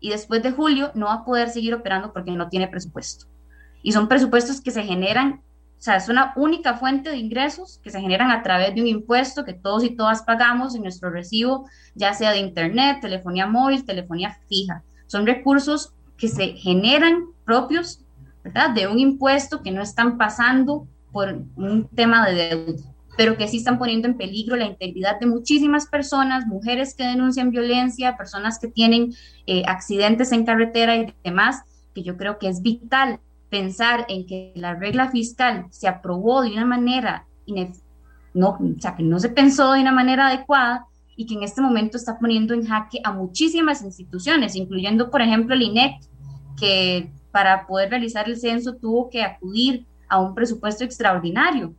Y después de julio no va a poder seguir operando porque no tiene presupuesto. Y son presupuestos que se generan, sea, es una única fuente de ingresos que se generan a través de un impuesto que todos y todas pagamos en nuestro recibo ya sea de internet, telefonía móvil, telefonía fija. Son recursos que se generan propios, ¿verdad? De un impuesto que no están pasando por un tema de deuda, pero que sí están poniendo en peligro la integridad de muchísimas personas, mujeres que denuncian violencia, personas que tienen eh, accidentes en carretera y demás, que yo creo que es vital pensar en que la regla fiscal se aprobó de una manera, no, o sea, que no se pensó de una manera adecuada y que en este momento está poniendo en jaque a muchísimas instituciones, incluyendo, por ejemplo, el INEC, que para poder realizar el censo tuvo que acudir a un presupuesto extraordinario,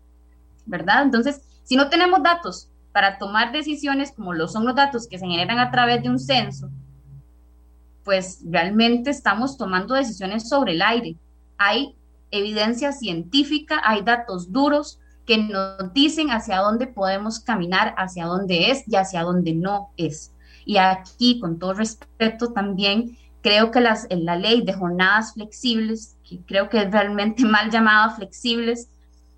¿verdad? Entonces, si no tenemos datos para tomar decisiones como lo son los datos que se generan a través de un censo, pues realmente estamos tomando decisiones sobre el aire. Hay evidencia científica, hay datos duros que nos dicen hacia dónde podemos caminar, hacia dónde es y hacia dónde no es. Y aquí, con todo respeto, también creo que las, la ley de jornadas flexibles, que creo que es realmente [LAUGHS] mal llamada flexibles,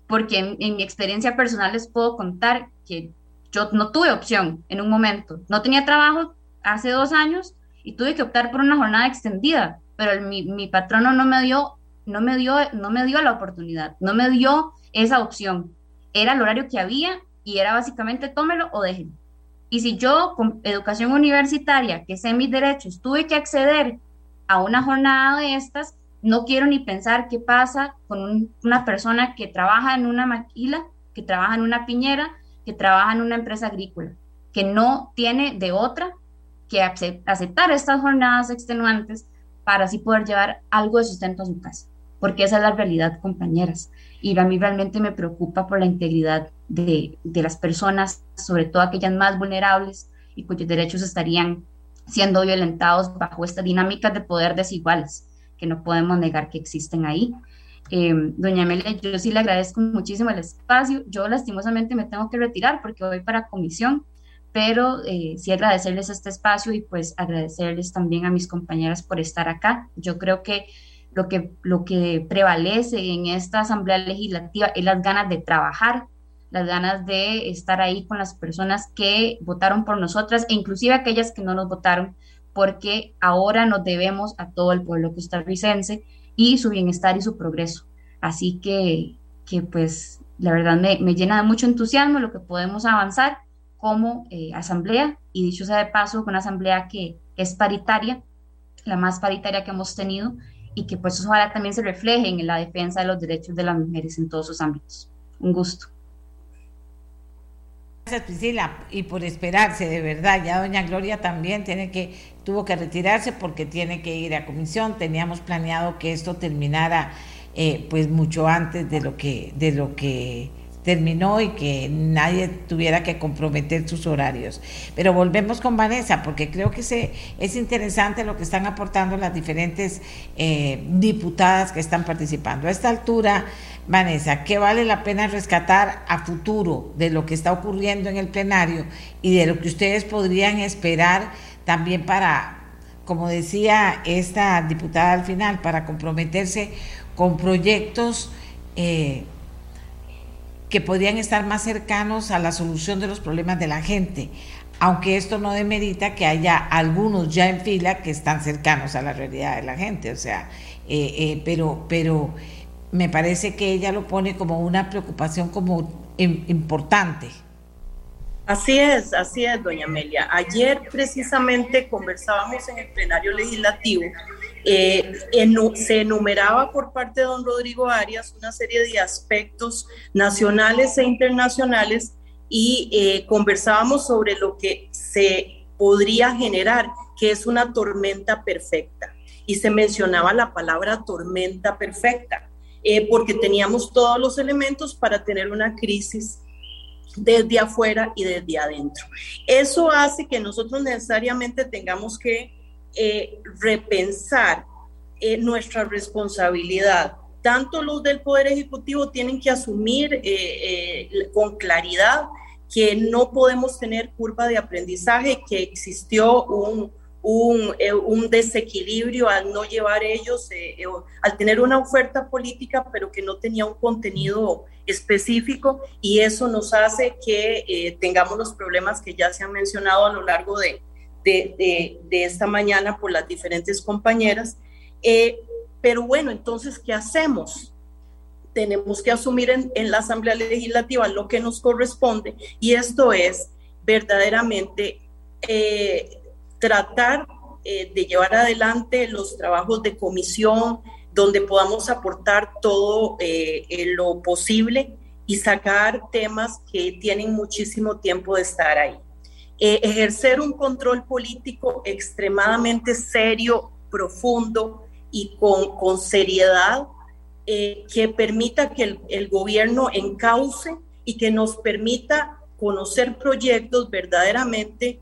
porque en, en mi experiencia personal les puedo contar que yo no tuve opción en un momento. No tenía trabajo hace dos años y tuve que optar por una jornada extendida, pero mi, mi, patrono no me dio, no me dio, no me dio la oportunidad, no me dio esa opción. Era el horario que había y era básicamente tómelo o déjelo. Y si yo con educación universitaria, que sé mis derechos, tuve que acceder a una jornada de estas, no quiero ni pensar qué pasa con una persona que trabaja en una maquila, que trabaja en una piñera, que trabaja en una empresa agrícola, que no tiene de otra que aceptar estas jornadas extenuantes para así poder llevar algo de sustento a su casa, porque esa es la realidad, compañeras. Y a mí realmente me preocupa por la integridad de, de las personas, sobre todo aquellas más vulnerables y cuyos derechos estarían siendo violentados bajo esta dinámica de poder desiguales, que no podemos negar que existen ahí. Eh, doña Amelia, yo sí le agradezco muchísimo el espacio. Yo lastimosamente me tengo que retirar porque voy para comisión, pero eh, sí agradecerles este espacio y pues agradecerles también a mis compañeras por estar acá. Yo creo que lo que, lo que prevalece en esta Asamblea Legislativa es las ganas de trabajar, las ganas de estar ahí con las personas que votaron por nosotras e inclusive aquellas que no nos votaron, porque ahora nos debemos a todo el pueblo costarricense y su bienestar y su progreso. Así que, que pues la verdad me, me llena de mucho entusiasmo lo que podemos avanzar como eh, asamblea y dicho sea de paso, una asamblea que es paritaria, la más paritaria que hemos tenido y que pues ojalá también se refleje en la defensa de los derechos de las mujeres en todos sus ámbitos. Un gusto. Gracias Priscila y por esperarse de verdad. Ya doña Gloria también tiene que tuvo que retirarse porque tiene que ir a comisión. Teníamos planeado que esto terminara eh, pues mucho antes de lo que de lo que terminó y que nadie tuviera que comprometer sus horarios. Pero volvemos con Vanessa, porque creo que es interesante lo que están aportando las diferentes eh, diputadas que están participando. A esta altura, Vanessa, ¿qué vale la pena rescatar a futuro de lo que está ocurriendo en el plenario y de lo que ustedes podrían esperar también para, como decía esta diputada al final, para comprometerse con proyectos? Eh, que podrían estar más cercanos a la solución de los problemas de la gente, aunque esto no demerita que haya algunos ya en fila que están cercanos a la realidad de la gente, o sea, eh, eh, pero, pero me parece que ella lo pone como una preocupación como importante. Así es, así es, doña Amelia. Ayer precisamente conversábamos en el plenario legislativo, eh, se enumeraba por parte de don Rodrigo Arias una serie de aspectos nacionales e internacionales y eh, conversábamos sobre lo que se podría generar, que es una tormenta perfecta. Y se mencionaba la palabra tormenta perfecta, eh, porque teníamos todos los elementos para tener una crisis desde afuera y desde adentro. Eso hace que nosotros necesariamente tengamos que eh, repensar eh, nuestra responsabilidad. Tanto los del Poder Ejecutivo tienen que asumir eh, con claridad que no podemos tener curva de aprendizaje, que existió un, un, un, desequilibrio al no llevar ellos, al tener una oferta política, pero que no tenía un contenido específico y eso nos hace que eh, tengamos los problemas que ya se han mencionado a lo largo de, de, esta mañana por las diferentes compañeras. Eh, pero bueno, entonces, ¿qué hacemos? Tenemos que asumir en, la Asamblea Legislativa lo que nos corresponde y esto es verdaderamente eh, tratar de llevar adelante los trabajos de comisión, donde podamos aportar todo eh, lo posible y sacar temas que tienen muchísimo tiempo de estar ahí. Eh, ejercer un control político extremadamente serio, profundo y con, con seriedad eh, que permita que el, el gobierno encauce y que nos permita conocer proyectos verdaderamente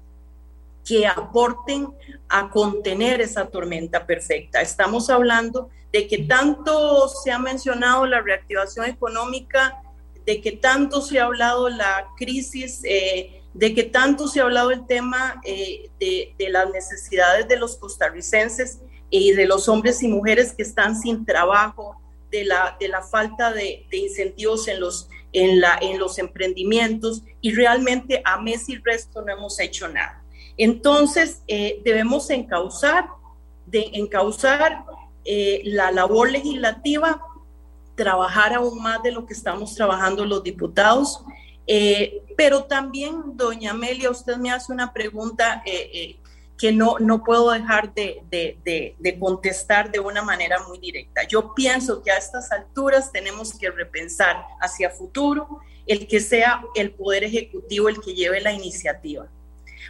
que aporten a contener esa tormenta perfecta. Estamos hablando de que tanto se ha mencionado la reactivación económica, de que tanto se ha hablado la crisis, eh, de que tanto se ha hablado el tema eh, de, las necesidades de los costarricenses y de los hombres y mujeres que están sin trabajo, de la, de la falta de, incentivos en los, en, la, en los emprendimientos y realmente a mes y resto no hemos hecho nada. Entonces, eh, debemos encauzar, de encauzar eh, la labor legislativa, trabajar aún más de lo que estamos trabajando los diputados, eh, pero también, doña Amelia, usted me hace una pregunta que no, no puedo dejar de, de, contestar de una manera muy directa. Yo pienso que a estas alturas tenemos que repensar hacia futuro el que sea el Poder Ejecutivo el que lleve la iniciativa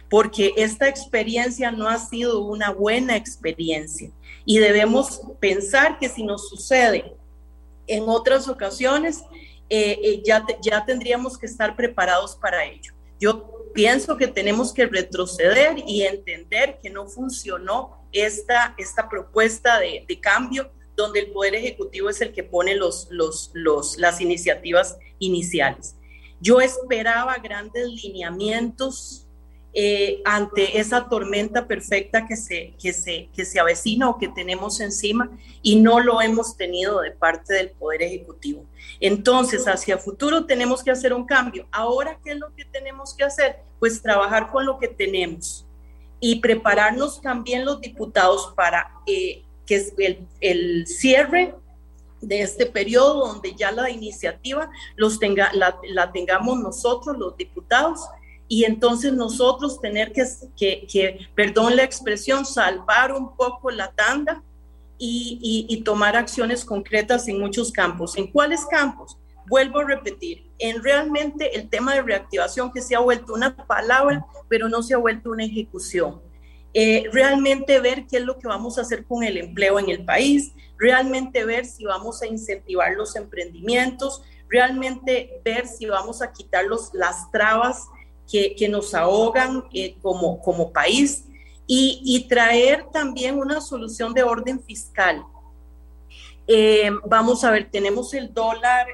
porque esta experiencia no ha sido una buena experiencia y debemos pensar que si nos sucede en otras ocasiones, eh, eh, ya, ya tendríamos que estar preparados para ello. Yo pienso que tenemos que retroceder y entender que no funcionó esta, esta propuesta de, de cambio donde el Poder Ejecutivo es el que pone los, los, los, las iniciativas iniciales. Yo esperaba grandes lineamientos eh, ante esa tormenta perfecta que se, que, se, que se avecina o que tenemos encima y no lo hemos tenido de parte del Poder Ejecutivo. Entonces, hacia futuro tenemos que hacer un cambio. Ahora, ¿qué es lo que tenemos que hacer? Pues trabajar con lo que tenemos y prepararnos también los diputados para eh, que el, cierre de este periodo donde ya la iniciativa los tenga, la, la tengamos nosotros, los diputados, y entonces nosotros tener que, que, perdón la expresión, salvar un poco la tanda y, y, tomar acciones concretas en muchos campos. ¿En cuáles campos? Vuelvo a repetir, en realmente el tema de reactivación que se ha vuelto una palabra, pero no se ha vuelto una ejecución. Eh, realmente ver qué es lo que vamos a hacer con el empleo en el país, realmente ver si vamos a incentivar los emprendimientos, realmente ver si vamos a quitar los, las trabas que, nos ahogan eh, como, país y, traer también una solución de orden fiscal. Eh, vamos a ver, tenemos el dólar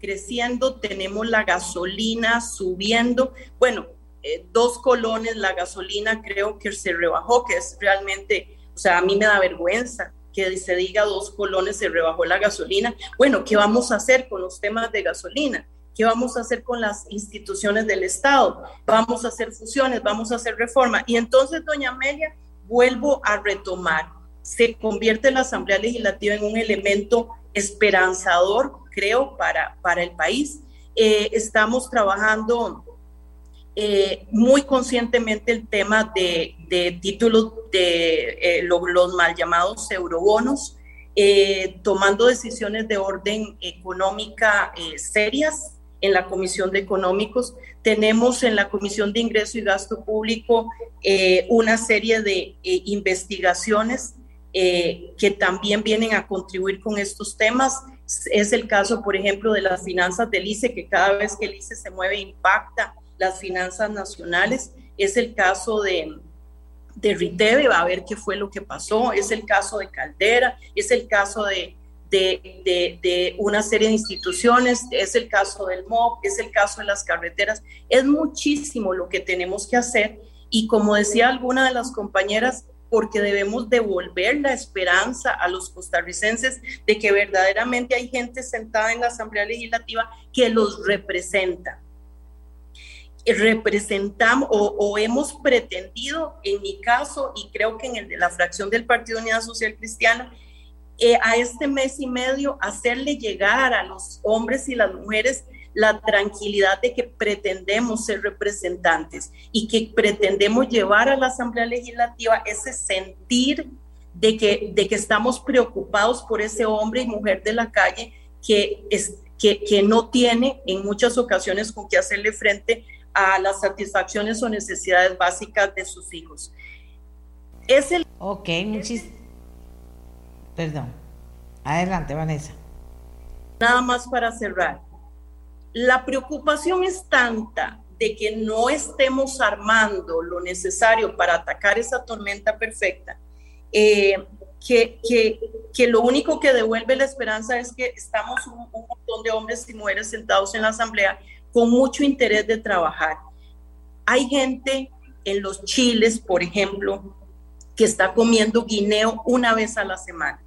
creciendo, tenemos la gasolina subiendo. Bueno, eh, dos colones la gasolina creo que se rebajó, que es realmente, o sea, a mí me da vergüenza que se diga dos colones se rebajó la gasolina. Bueno, ¿qué vamos a hacer con los temas de gasolina? ¿Qué vamos a hacer con las instituciones del Estado? Vamos a hacer fusiones, vamos a hacer reforma. Y entonces, doña Amelia, vuelvo a retomar. Se convierte la Asamblea Legislativa en un elemento esperanzador, creo, para, para el país. Eh, estamos trabajando eh, muy conscientemente el tema de, de títulos de eh, los mal llamados eurobonos, tomando decisiones de orden económica serias en la Comisión de Económicos. Tenemos en la Comisión de Ingreso y Gasto Público eh, una serie de eh, investigaciones eh, que también vienen a contribuir con estos temas. Es el caso, por ejemplo, de las finanzas del ICE, que cada vez que el ICE se mueve impacta las finanzas nacionales. Es el caso de, de Riteve, va a ver qué fue lo que pasó. Es el caso de Caldera, es el caso de, de, una serie de instituciones, es el caso del MOB, es el caso de las carreteras, es muchísimo lo que tenemos que hacer y como decía alguna de las compañeras, porque debemos devolver la esperanza a los costarricenses de que verdaderamente hay gente sentada en la Asamblea Legislativa que los representa. Representamos o, hemos pretendido, en mi caso, y creo que en el de la fracción del Partido Unidad Social Cristiana, eh, a este mes y medio hacerle llegar a los hombres y las mujeres la tranquilidad de que pretendemos ser representantes y que pretendemos llevar a la Asamblea Legislativa ese sentir de que, de que estamos preocupados por ese hombre y mujer de la calle que, es, que, que no tiene en muchas ocasiones con qué hacerle frente a las satisfacciones o necesidades básicas de sus hijos. Es el... Ok, muchísimas Perdón. Adelante, Vanessa. Nada más para cerrar. La preocupación es tanta de que no estemos armando lo necesario para atacar esa tormenta perfecta, eh, que, que, que, lo único que devuelve la esperanza es que estamos un, un, montón de hombres y mujeres sentados en la asamblea con mucho interés de trabajar. Hay gente en los chiles, por ejemplo, que está comiendo guineo una vez a la semana.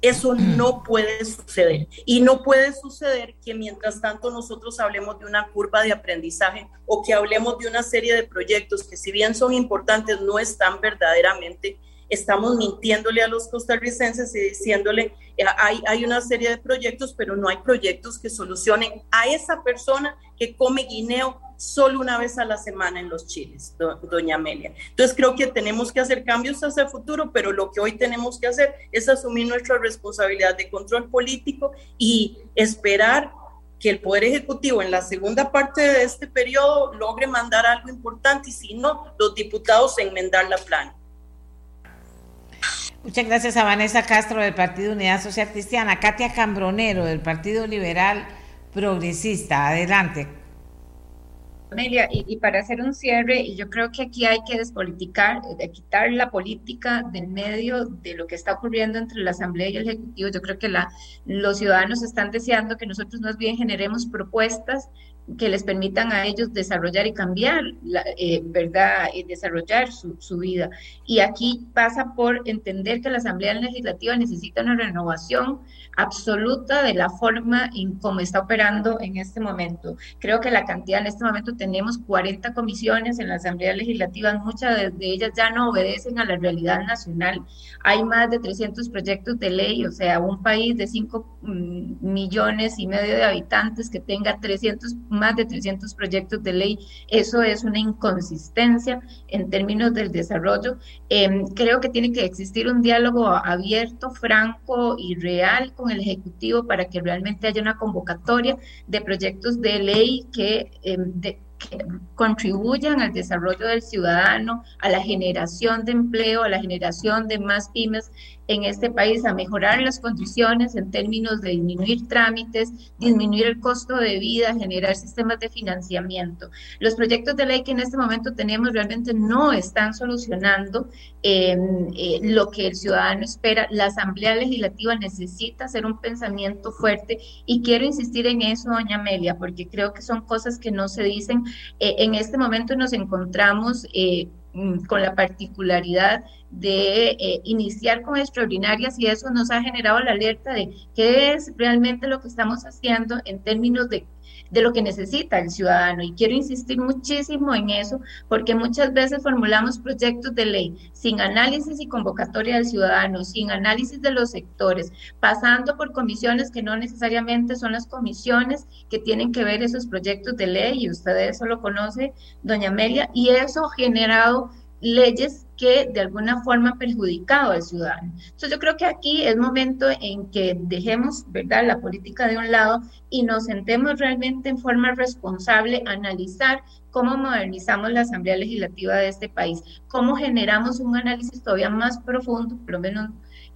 Eso no puede suceder. Y no puede suceder que mientras tanto nosotros hablemos de una curva de aprendizaje o que hablemos de una serie de proyectos que si bien son importantes, no están verdaderamente estamos mintiéndole a los costarricenses y diciéndole, eh, hay, hay una serie de proyectos, pero no hay proyectos que solucionen a esa persona que come guineo solo una vez a la semana en los chiles, doña Amelia. Entonces creo que tenemos que hacer cambios hacia el futuro, pero lo que hoy tenemos que hacer es asumir nuestra responsabilidad de control político y esperar que el Poder Ejecutivo en la segunda parte de este periodo logre mandar algo importante y si no, los diputados enmendar la plana. Muchas gracias a Vanessa Castro del Partido Unidad Social Cristiana, Katia Cambronero del Partido Liberal Progresista. Adelante. Amelia, y, para hacer un cierre, y yo creo que aquí hay que despoliticar, de quitar la política del medio de lo que está ocurriendo entre la Asamblea y el Ejecutivo. Yo creo que la, los ciudadanos están deseando que nosotros más bien generemos propuestas que les permitan a ellos desarrollar y cambiar, la, eh, ¿verdad? Y desarrollar su, su, vida. Y aquí pasa por entender que la Asamblea Legislativa necesita una renovación absoluta de la forma en cómo está operando en este momento. Creo que la cantidad en este momento tenemos 40 comisiones en la Asamblea Legislativa, muchas de, de ellas ya no obedecen a la realidad nacional. Hay más de 300 proyectos de ley, o sea, un país de 5 mm, millones y medio de habitantes que tenga 300 más de 300 proyectos de ley, eso es una inconsistencia en términos del desarrollo. Eh, creo que tiene que existir un diálogo abierto, franco y real con el Ejecutivo para que realmente haya una convocatoria de proyectos de ley que, de, que contribuyan al desarrollo del ciudadano, a la generación de empleo, a la generación de más pymes en este país, a mejorar las condiciones en términos de disminuir trámites, disminuir el costo de vida, generar sistemas de financiamiento. Los proyectos de ley que en este momento tenemos realmente no están solucionando eh, eh, lo que el ciudadano espera. La Asamblea Legislativa necesita hacer un pensamiento fuerte y quiero insistir en eso, doña Amelia, porque creo que son cosas que no se dicen. Eh, en este momento nos encontramos con la particularidad de eh, iniciar con extraordinarias y eso nos ha generado la alerta de qué es realmente lo que estamos haciendo en términos de, de lo que necesita el ciudadano. Y quiero insistir muchísimo en eso porque muchas veces formulamos proyectos de ley sin análisis y convocatoria del ciudadano, sin análisis de los sectores, pasando por comisiones que no necesariamente son las comisiones que tienen que ver esos proyectos de ley y usted eso lo conoce, doña Amelia, y eso ha generado leyes que de alguna forma perjudicado al ciudadano. Entonces yo creo que aquí es momento en que dejemos, ¿verdad?, la política de un lado y nos sentemos realmente en forma responsable a analizar cómo modernizamos la Asamblea Legislativa de este país, cómo generamos un análisis todavía más profundo, por lo menos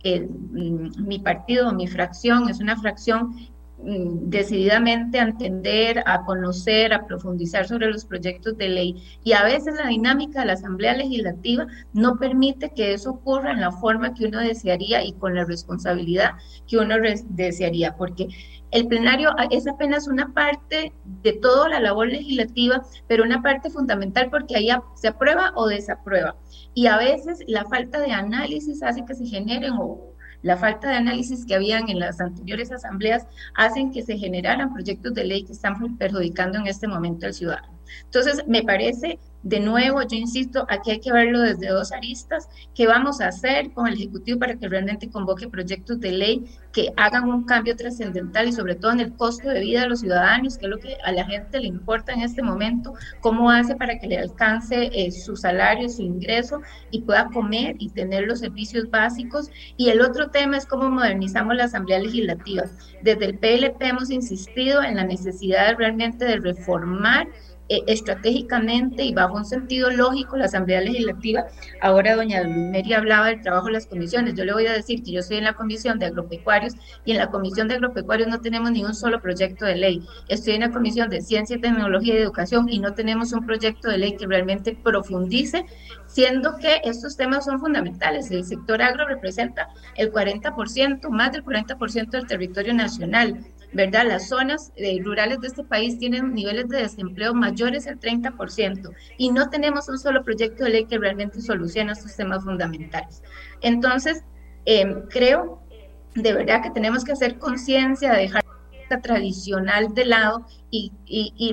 eh, mi partido, mi fracción, es una fracción Mm, decididamente a entender, a conocer, a profundizar sobre los proyectos de ley. Y a veces la dinámica de la Asamblea Legislativa no permite que eso ocurra en la forma que uno desearía y con la responsabilidad que uno desearía, porque el plenario es apenas una parte de toda la labor legislativa, pero una parte fundamental porque ahí se aprueba o desaprueba. Y a veces la falta de análisis hace que se generen o la falta de análisis que habían en las anteriores asambleas hacen que se generaran proyectos de ley que están perjudicando en este momento al ciudadano. Entonces, me parece de nuevo, yo insisto, aquí hay que verlo desde dos aristas. ¿Qué vamos a hacer con el Ejecutivo para que realmente convoque proyectos de ley que hagan un cambio trascendental y sobre todo en el costo de vida de los ciudadanos, que es lo que a la gente le importa en este momento? ¿Cómo hace para que le alcance eh, su salario, su ingreso y pueda comer y tener los servicios básicos? Y el otro tema es cómo modernizamos la Asamblea Legislativa. Desde el PLP hemos insistido en la necesidad realmente de reformar eh, estratégicamente y bajo un sentido lógico la Asamblea Legislativa. Ahora doña Mary hablaba del trabajo de las comisiones. Yo le voy a decir que yo estoy en la Comisión de Agropecuarios y en la Comisión de Agropecuarios no tenemos ni un solo proyecto de ley. Estoy en la Comisión de Ciencia, Tecnología y Educación y no tenemos un proyecto de ley que realmente profundice siendo que estos temas son fundamentales. El sector agro representa el 40%, más del 40% del territorio nacional. ¿Verdad? Las zonas eh, rurales de este país tienen niveles de desempleo mayores al 30% y no tenemos un solo proyecto de ley que realmente solucione estos temas fundamentales. Entonces, em, creo de verdad que tenemos que hacer conciencia, de tradicional de lado y,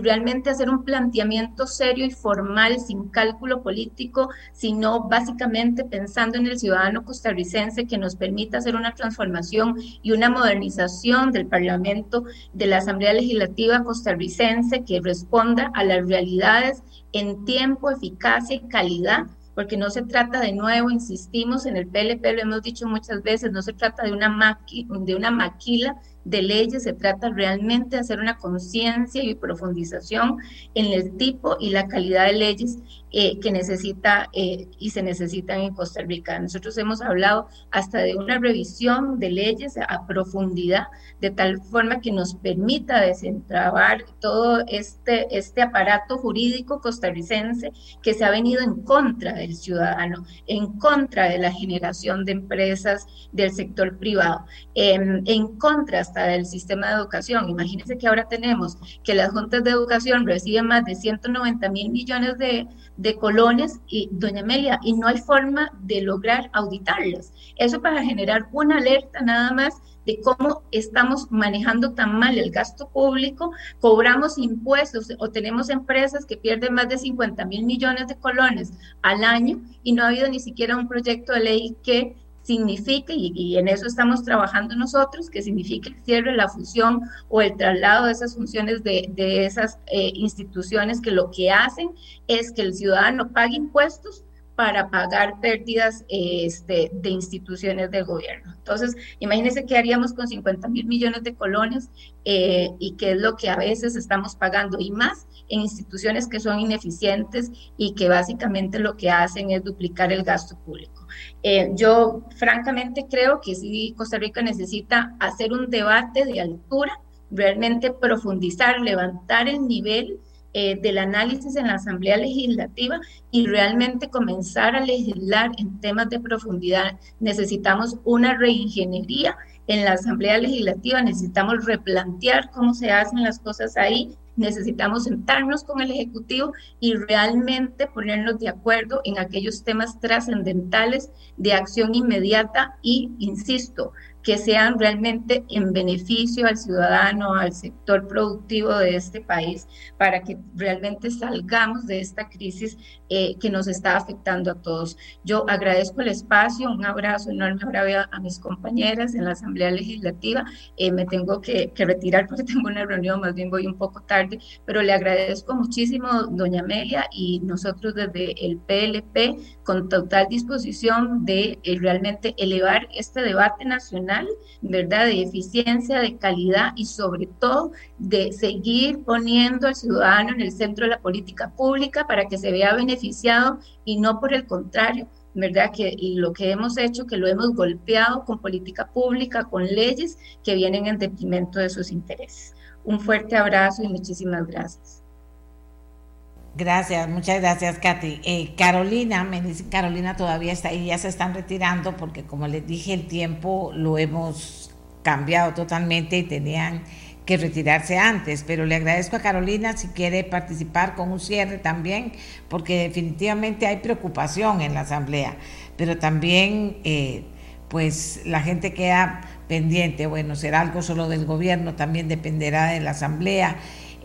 realmente hacer un planteamiento serio y formal, sin cálculo político, sino básicamente pensando en el ciudadano costarricense que nos permita hacer una transformación y una modernización del Parlamento, de la Asamblea Legislativa costarricense que responda a las realidades en tiempo, eficacia y calidad porque no se trata de nuevo, insistimos en el PLP, lo hemos dicho muchas veces, no se trata de una, de una maquila de leyes, se trata realmente de hacer una conciencia y profundización en el tipo y la calidad de leyes eh, que necesita eh, y se necesitan en Costa Rica. Nosotros hemos hablado hasta de una revisión de leyes a profundidad, de tal forma que nos permita desentrabar todo este, este aparato jurídico costarricense que se ha venido en contra del ciudadano, en contra de la generación de empresas del sector privado, en, en contra hasta del sistema de educación. Imagínense que ahora tenemos que las juntas de educación reciben más de 190 mil millones de, de colones y doña Amelia, y no hay forma de lograr auditarlas. Eso para generar una alerta nada más de cómo estamos manejando tan mal el gasto público, cobramos impuestos o tenemos empresas que pierden más de 50 mil millones de colones al año y no ha habido ni siquiera un proyecto de ley que signifique, y, en eso estamos trabajando nosotros, que signifique el cierre, la fusión o el traslado de esas funciones de, de esas eh, instituciones que lo que hacen es que el ciudadano pague impuestos para pagar pérdidas este, de instituciones del gobierno. Entonces, imagínense qué haríamos con 50 mil millones de colones eh, y qué es lo que a veces estamos pagando y más en instituciones que son ineficientes y que básicamente lo que hacen es duplicar el gasto público. Eh, yo francamente creo que sí, Costa Rica necesita hacer un debate de altura, realmente profundizar, levantar el nivel eh, del análisis en la Asamblea Legislativa y realmente comenzar a legislar en temas de profundidad. Necesitamos una reingeniería en la Asamblea Legislativa, necesitamos replantear cómo se hacen las cosas ahí, necesitamos sentarnos con el Ejecutivo y realmente ponernos de acuerdo en aquellos temas trascendentales de acción inmediata y, insisto, que sean realmente en beneficio al ciudadano, al sector productivo de este país, para que realmente salgamos de esta crisis eh, que nos está afectando a todos. Yo agradezco el espacio, un abrazo enorme ahora a mis compañeras en la Asamblea Legislativa. Eh, me tengo que, que, retirar porque [LAUGHS] tengo una reunión, más bien voy un poco tarde, pero le agradezco muchísimo, doña Amelia, y nosotros desde el PLP con total disposición de eh, realmente elevar este debate nacional, ¿verdad? De eficiencia, de calidad y sobre todo de seguir poniendo al ciudadano en el centro de la política pública para que se vea beneficiado y no por el contrario, ¿verdad? Que lo que hemos hecho, que lo hemos golpeado con política pública, con leyes que vienen en detrimento de sus intereses. Un fuerte abrazo y muchísimas gracias. Gracias, muchas gracias, Katy. Eh, Carolina, me dice Carolina todavía está ahí, ya se están retirando porque como les dije, el tiempo lo hemos cambiado totalmente y tenían que retirarse antes, pero le agradezco a Carolina si quiere participar con un cierre también, porque definitivamente hay preocupación en la Asamblea, pero también eh, pues la gente queda pendiente, bueno, será algo solo del gobierno, también dependerá de la Asamblea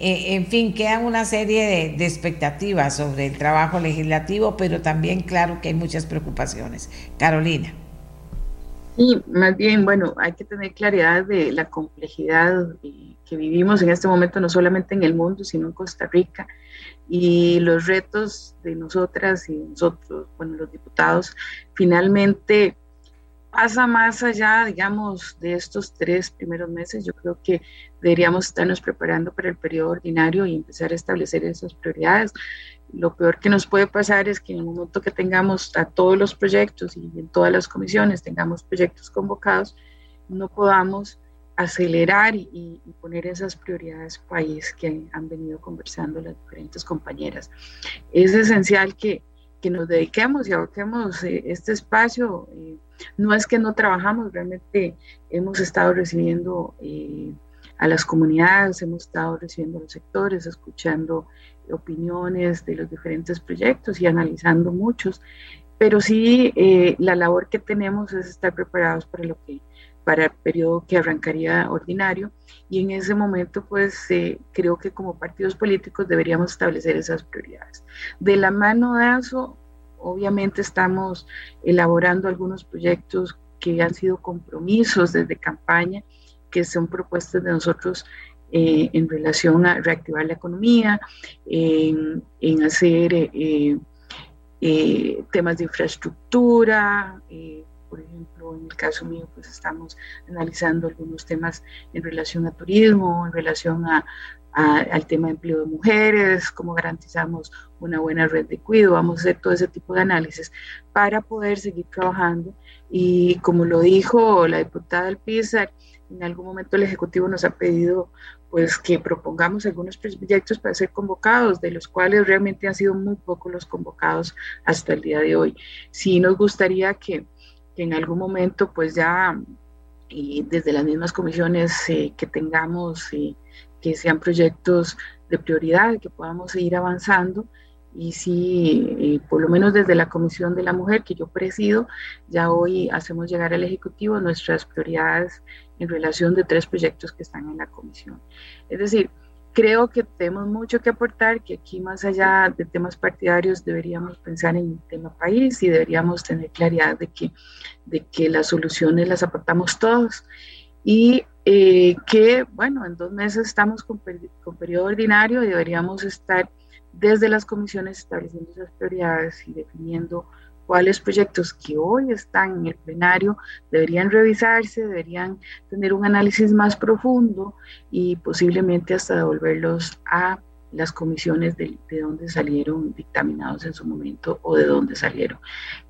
eh, en fin, quedan una serie de, expectativas sobre el trabajo legislativo, pero también claro que hay muchas preocupaciones. Carolina. Sí, más bien, bueno, hay que tener claridad de la complejidad que vivimos en este momento, no solamente en el mundo, sino en Costa Rica, y los retos de nosotras y nosotros, bueno, los diputados, finalmente pasa más allá, digamos, de estos tres primeros meses. Yo creo que deberíamos estarnos preparando para el periodo ordinario y empezar a establecer esas prioridades. Lo peor que nos puede pasar es que en el momento que tengamos a todos los proyectos y en todas las comisiones tengamos proyectos convocados, no podamos acelerar y, poner esas prioridades país que han venido conversando las diferentes compañeras. Es esencial que, que nos dediquemos y aboquemos eh, este espacio. Eh, no es que no trabajamos, realmente hemos estado recibiendo eh, a las comunidades, hemos estado recibiendo a los sectores, escuchando opiniones de los diferentes proyectos y analizando muchos, pero sí la labor que tenemos es estar preparados para lo que para el periodo que arrancaría ordinario y en ese momento pues eh, creo que como partidos políticos deberíamos establecer esas prioridades. De la mano de eso, obviamente estamos elaborando algunos proyectos que han sido compromisos desde campaña, que son propuestas de nosotros eh, en relación a reactivar la economía, en, hacer eh, temas de infraestructura, por ejemplo, en el caso mío, pues estamos analizando algunos temas en relación a turismo, en relación a, al tema de empleo de mujeres, cómo garantizamos una buena red de cuidado, vamos a hacer todo ese tipo de análisis para poder seguir trabajando y como lo dijo la diputada del en algún momento el Ejecutivo nos ha pedido pues que propongamos algunos proyectos para ser convocados, de los cuales realmente han sido muy pocos los convocados hasta el día de hoy. Sí nos gustaría que que en algún momento pues ya y desde las mismas comisiones eh, que tengamos eh, que sean proyectos de prioridad, que podamos seguir avanzando y si eh, por lo menos desde la Comisión de la Mujer que yo presido, ya hoy hacemos llegar al Ejecutivo nuestras prioridades en relación de tres proyectos que están en la Comisión. Es decir, creo que tenemos mucho que aportar, que aquí más allá de temas partidarios deberíamos pensar en el tema país y deberíamos tener claridad de que, de que las soluciones las aportamos todos y eh, que, bueno, en dos meses estamos con, con periodo ordinario y deberíamos estar desde las comisiones estableciendo esas prioridades y definiendo cuáles proyectos que hoy están en el plenario deberían revisarse, deberían tener un análisis más profundo y posiblemente hasta devolverlos a las comisiones de, de donde salieron dictaminados en su momento o de dónde salieron,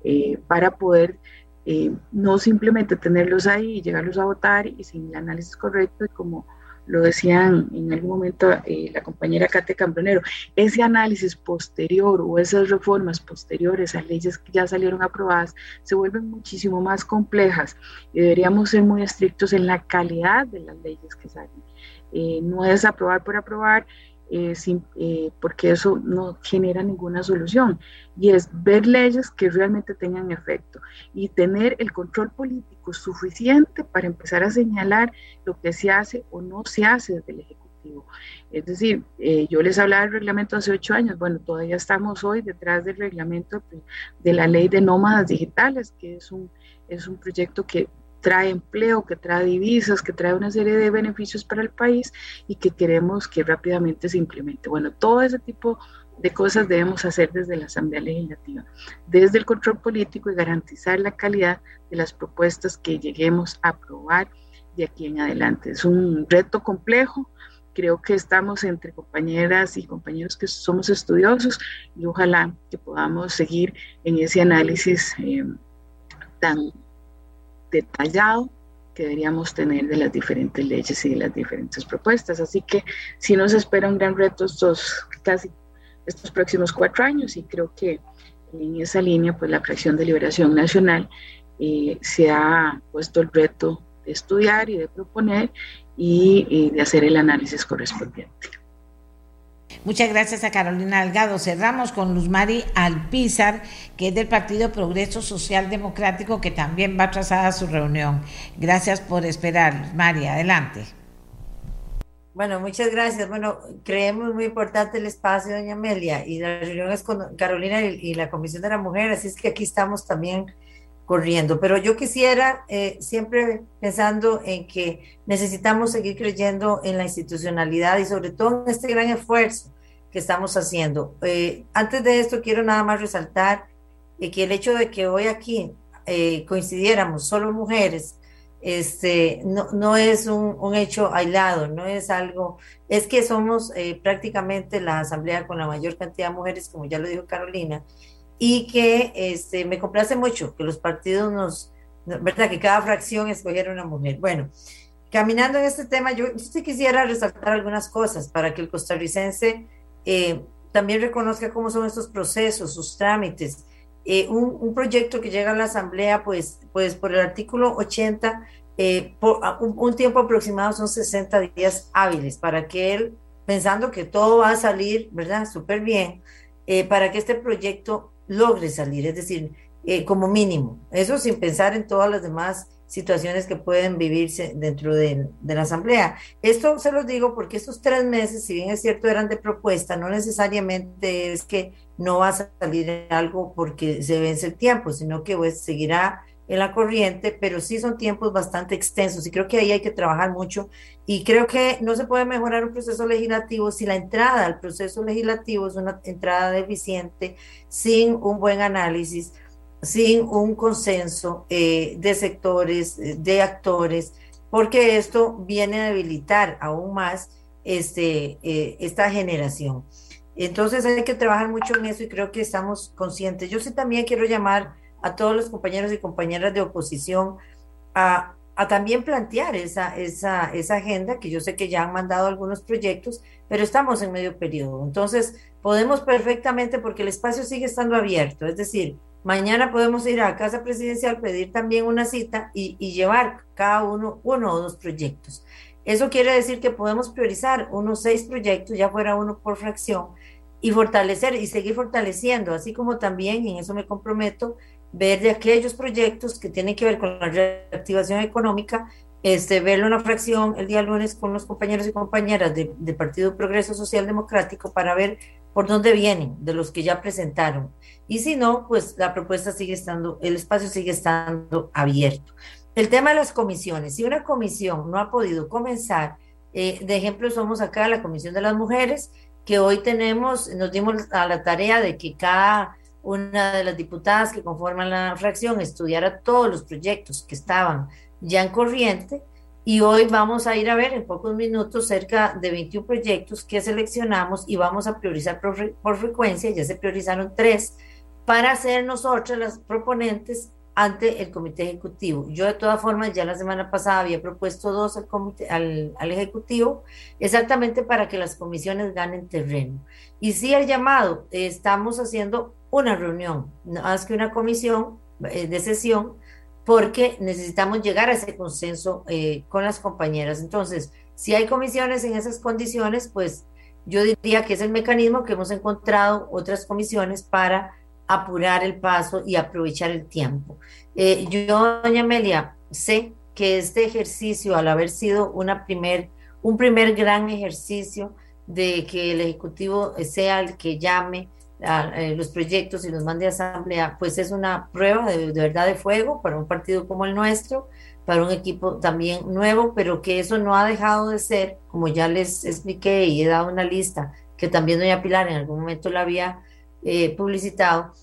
eh, para poder eh, no simplemente tenerlos ahí y llegarlos a votar y sin el análisis correcto y como lo decían en algún momento eh, la compañera Kate Cambronero, ese análisis posterior o esas reformas posteriores a leyes que ya salieron aprobadas se vuelven muchísimo más complejas y deberíamos ser muy estrictos en la calidad de las leyes que salen. Eh, no es aprobar por aprobar, eh, eh, porque eso no genera ninguna solución. Y es ver leyes que realmente tengan efecto y tener el control político suficiente para empezar a señalar lo que se hace o no se hace desde el Ejecutivo. Es decir, eh, yo les hablaba del reglamento hace ocho años, bueno, todavía estamos hoy detrás del reglamento de la ley de nómadas digitales, que es un, es un proyecto que trae empleo, que trae divisas, que trae una serie de beneficios para el país y que queremos que rápidamente se implemente. Bueno, todo ese tipo de cosas debemos hacer desde la Asamblea Legislativa, desde el control político y garantizar la calidad de las propuestas que lleguemos a aprobar de aquí en adelante. Es un reto complejo, creo que estamos entre compañeras y compañeros que somos estudiosos y ojalá que podamos seguir en ese análisis eh, tan detallado que deberíamos tener de las diferentes leyes y de las diferentes propuestas. Así que sí nos espera un gran reto estos casi estos próximos cuatro años y creo que en esa línea pues la fracción de liberación nacional eh, se ha puesto el reto de estudiar y de proponer y de hacer el análisis correspondiente. Muchas gracias a Carolina Algado. Cerramos con Luzmari Alpizar, que es del Partido Progreso Social Democrático, que también va atrasada su reunión. Gracias por esperar, Luzmari. Adelante. Bueno, muchas gracias. Bueno, creemos muy importante el espacio, doña Amelia, y la reunión es con Carolina y, la Comisión de la Mujer, así es que aquí estamos también corriendo. Pero yo quisiera, eh, siempre pensando en que necesitamos seguir creyendo en la institucionalidad y sobre todo en este gran esfuerzo que estamos haciendo. Eh, antes de esto, quiero nada más resaltar eh, que el hecho de que hoy aquí eh, coincidiéramos solo mujeres, este, no, no es un, un, hecho aislado, no es algo, es que somos eh, prácticamente la asamblea con la mayor cantidad de mujeres, como ya lo dijo Carolina, y que este, me complace mucho que los partidos nos, ¿verdad? Que cada fracción escogiera una mujer. Bueno, caminando en este tema, yo, yo quisiera resaltar algunas cosas para que el costarricense eh, también reconozca cómo son estos procesos, sus trámites. Eh, un, un, proyecto que llega a la Asamblea, pues, pues por el artículo 80, eh, por un, un, tiempo aproximado son 60 días hábiles para que él, pensando que todo va a salir, ¿verdad? Súper bien, eh, para que este proyecto logre salir, es decir, eh, como mínimo. Eso sin pensar en todas las demás situaciones que pueden vivirse dentro de, la asamblea. Esto se los digo porque estos tres meses, si bien es cierto, eran de propuesta, no necesariamente es que no va a salir algo porque se vence el tiempo, sino que pues, seguirá en la corriente, pero sí son tiempos bastante extensos y creo que ahí hay que trabajar mucho y creo que no se puede mejorar un proceso legislativo si la entrada al proceso legislativo es una entrada deficiente, sin un buen análisis, sin un consenso eh, de sectores, eh, de actores, porque esto viene a debilitar aún más este, eh, esta generación. Entonces hay que trabajar mucho en eso y creo que estamos conscientes. Yo sí también quiero llamar a todos los compañeros y compañeras de oposición a, también plantear esa, esa, agenda, que yo sé que ya han mandado algunos proyectos, pero estamos en medio periodo. Entonces, podemos perfectamente, porque el espacio sigue estando abierto, es decir, mañana podemos ir a Casa Presidencial, pedir también una cita y, y llevar cada uno uno o dos proyectos. Eso quiere decir que podemos priorizar unos seis proyectos, ya fuera uno por fracción, y fortalecer y seguir fortaleciendo, así como también, y en eso me comprometo, ver de aquellos proyectos que tienen que ver con la reactivación económica, este, verlo una fracción el día lunes con los compañeros y compañeras del de Partido Progreso Social Democrático para ver por dónde vienen de los que ya presentaron. Y si no, pues la propuesta sigue estando, el espacio sigue estando abierto. El tema de las comisiones. Si una comisión no ha podido comenzar, eh, de ejemplo, somos acá la Comisión de las Mujeres, que hoy tenemos, nos dimos a la tarea de que cada una de las diputadas que conforman la fracción estudiara todos los proyectos que estaban ya en corriente y hoy vamos a ir a ver en pocos minutos cerca de 21 proyectos que seleccionamos y vamos a priorizar por, por frecuencia, ya se priorizaron tres, para ser nosotras las proponentes ante el comité ejecutivo. Yo de todas formas ya la semana pasada había propuesto dos al, comité, al, al ejecutivo, exactamente para que las comisiones ganen terreno. Y sí el llamado, estamos haciendo una reunión, más que una comisión eh, de sesión, porque necesitamos llegar a ese consenso eh, con las compañeras. Entonces, si hay comisiones en esas condiciones, pues yo diría que es el mecanismo que hemos encontrado otras comisiones para apurar el paso y aprovechar el tiempo. Eh, yo, doña Amelia, sé que este ejercicio, al haber sido una primer, un primer gran ejercicio de que el Ejecutivo sea el que llame a, eh, los proyectos y los mande a asamblea, pues es una prueba de, de, verdad de fuego para un partido como el nuestro, para un equipo también nuevo, pero que eso no ha dejado de ser, como ya les expliqué y he dado una lista, que también doña Pilar en algún momento la había eh, publicitado,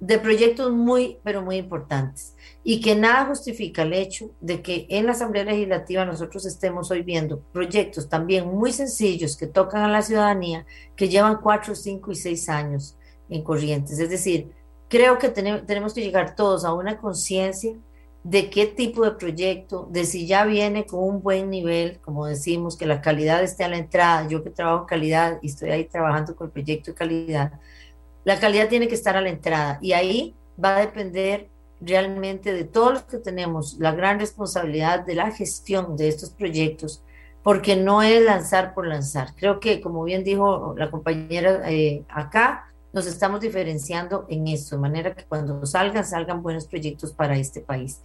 de proyectos muy, pero muy importantes. Y que nada justifica el hecho de que en la Asamblea Legislativa nosotros estemos hoy viendo proyectos también muy sencillos que tocan a la ciudadanía que llevan cuatro, cinco y seis años en corrientes. Es decir, creo que tenemos, que llegar todos a una conciencia de qué tipo de proyecto, de si ya viene con un buen nivel, como decimos, que la calidad esté a la entrada. Yo que trabajo calidad y estoy ahí trabajando con el proyecto de calidad, la calidad tiene que estar a la entrada y ahí va a depender realmente de todos los que tenemos la gran responsabilidad de la gestión de estos proyectos, porque no es lanzar por lanzar. Creo que, como bien dijo la compañera eh, acá, nos estamos diferenciando en eso, de manera que cuando salgan, salgan buenos proyectos para este país.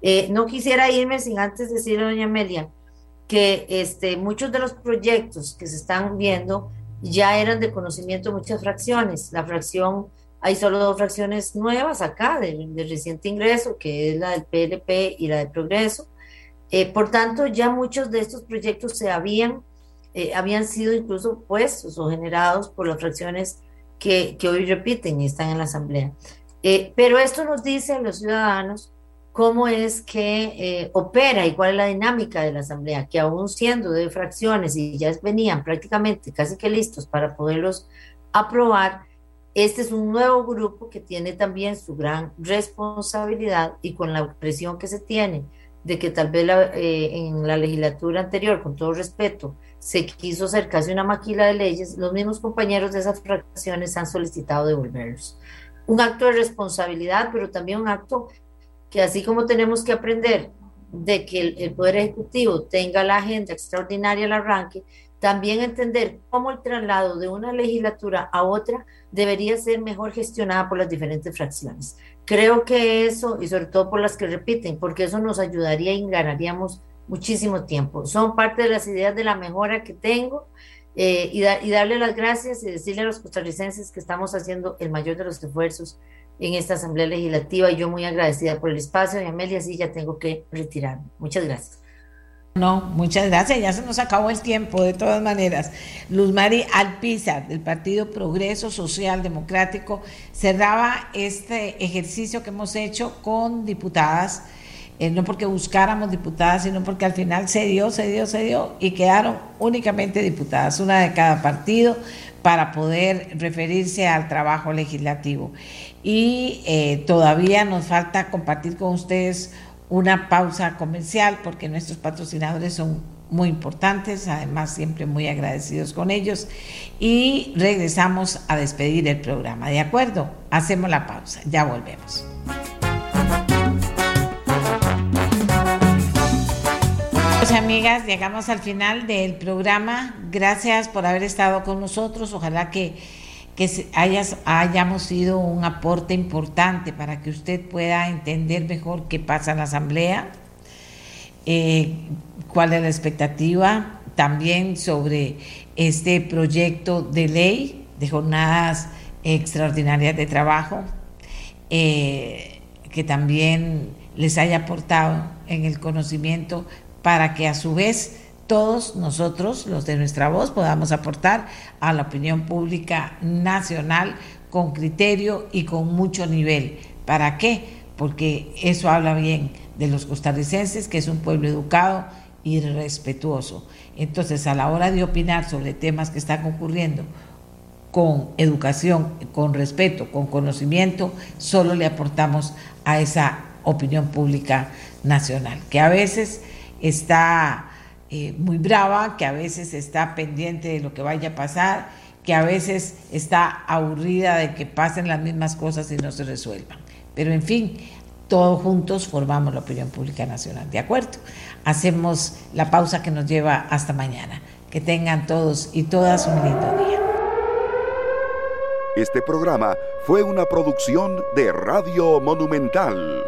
Eh, no quisiera irme sin antes decirle doña Amelia que este, muchos de los proyectos que se están viendo ya eran de conocimiento de muchas fracciones. La fracción, hay solo dos fracciones nuevas acá del reciente ingreso, que es la del PLP y la del Progreso. Eh, por tanto, ya muchos de estos proyectos se habían, eh, habían sido incluso puestos o generados por las fracciones que, que hoy repiten y están en la Asamblea. Eh, pero esto nos dice a los ciudadanos cómo es que eh, opera y cuál es la dinámica de la Asamblea, que aún siendo de fracciones y ya venían prácticamente casi que listos para poderlos aprobar, este es un nuevo grupo que tiene también su gran responsabilidad y con la presión que se tiene de que tal vez eh, en la legislatura anterior, con todo respeto, se quiso hacer casi una maquila de leyes, los mismos compañeros de esas fracciones han solicitado devolverlos. Un acto de responsabilidad, pero también un acto que así como tenemos que aprender de que el, Poder Ejecutivo tenga la agenda extraordinaria al arranque, también entender cómo el traslado de una legislatura a otra debería ser mejor gestionada por las diferentes fracciones. Creo que eso, y sobre todo por las que repiten, porque eso nos ayudaría y ganaríamos muchísimo tiempo. Son parte de las ideas de la mejora que tengo eh, y, y darle las gracias y decirle a los costarricenses que estamos haciendo el mayor de los esfuerzos en esta Asamblea Legislativa y yo muy agradecida por el espacio y Amelia, sí, ya tengo que retirarme. Muchas gracias. No, muchas gracias, ya se nos acabó el tiempo de todas maneras. Luz Mari Alpizar del Partido Progreso Social Democrático cerraba este ejercicio que hemos hecho con diputadas, eh, no porque buscáramos diputadas, sino porque al final se dio, se dio, se dio y quedaron únicamente diputadas, una de cada partido, para poder referirse al trabajo legislativo y eh, todavía nos falta compartir con ustedes una pausa comercial porque nuestros patrocinadores son muy importantes, además siempre muy agradecidos con ellos y regresamos a despedir el programa. ¿De acuerdo? Hacemos la pausa, ya volvemos. Amigas, llegamos al final del programa. Gracias por haber estado con nosotros. Ojalá que que hayas, hayamos sido un aporte importante para que usted pueda entender mejor qué pasa en la Asamblea, eh, cuál es la expectativa también sobre este proyecto de ley de jornadas extraordinarias de trabajo, eh, que también les haya aportado en el conocimiento para que a su vez todos nosotros, los de nuestra voz, podamos aportar a la opinión pública nacional con criterio y con mucho nivel. ¿Para qué? Porque eso habla bien de los costarricenses, que es un pueblo educado y respetuoso. Entonces, a la hora de opinar sobre temas que están ocurriendo con educación, con respeto, con conocimiento, solo le aportamos a esa opinión pública nacional, que a veces está eh, muy brava, que a veces está pendiente de lo que vaya a pasar, que a veces está aburrida de que pasen las mismas cosas y no se resuelvan. Pero en fin, todos juntos formamos la opinión pública nacional. ¿De acuerdo? Hacemos la pausa que nos lleva hasta mañana. Que tengan todos y todas un lindo día. Este programa fue una producción de Radio Monumental.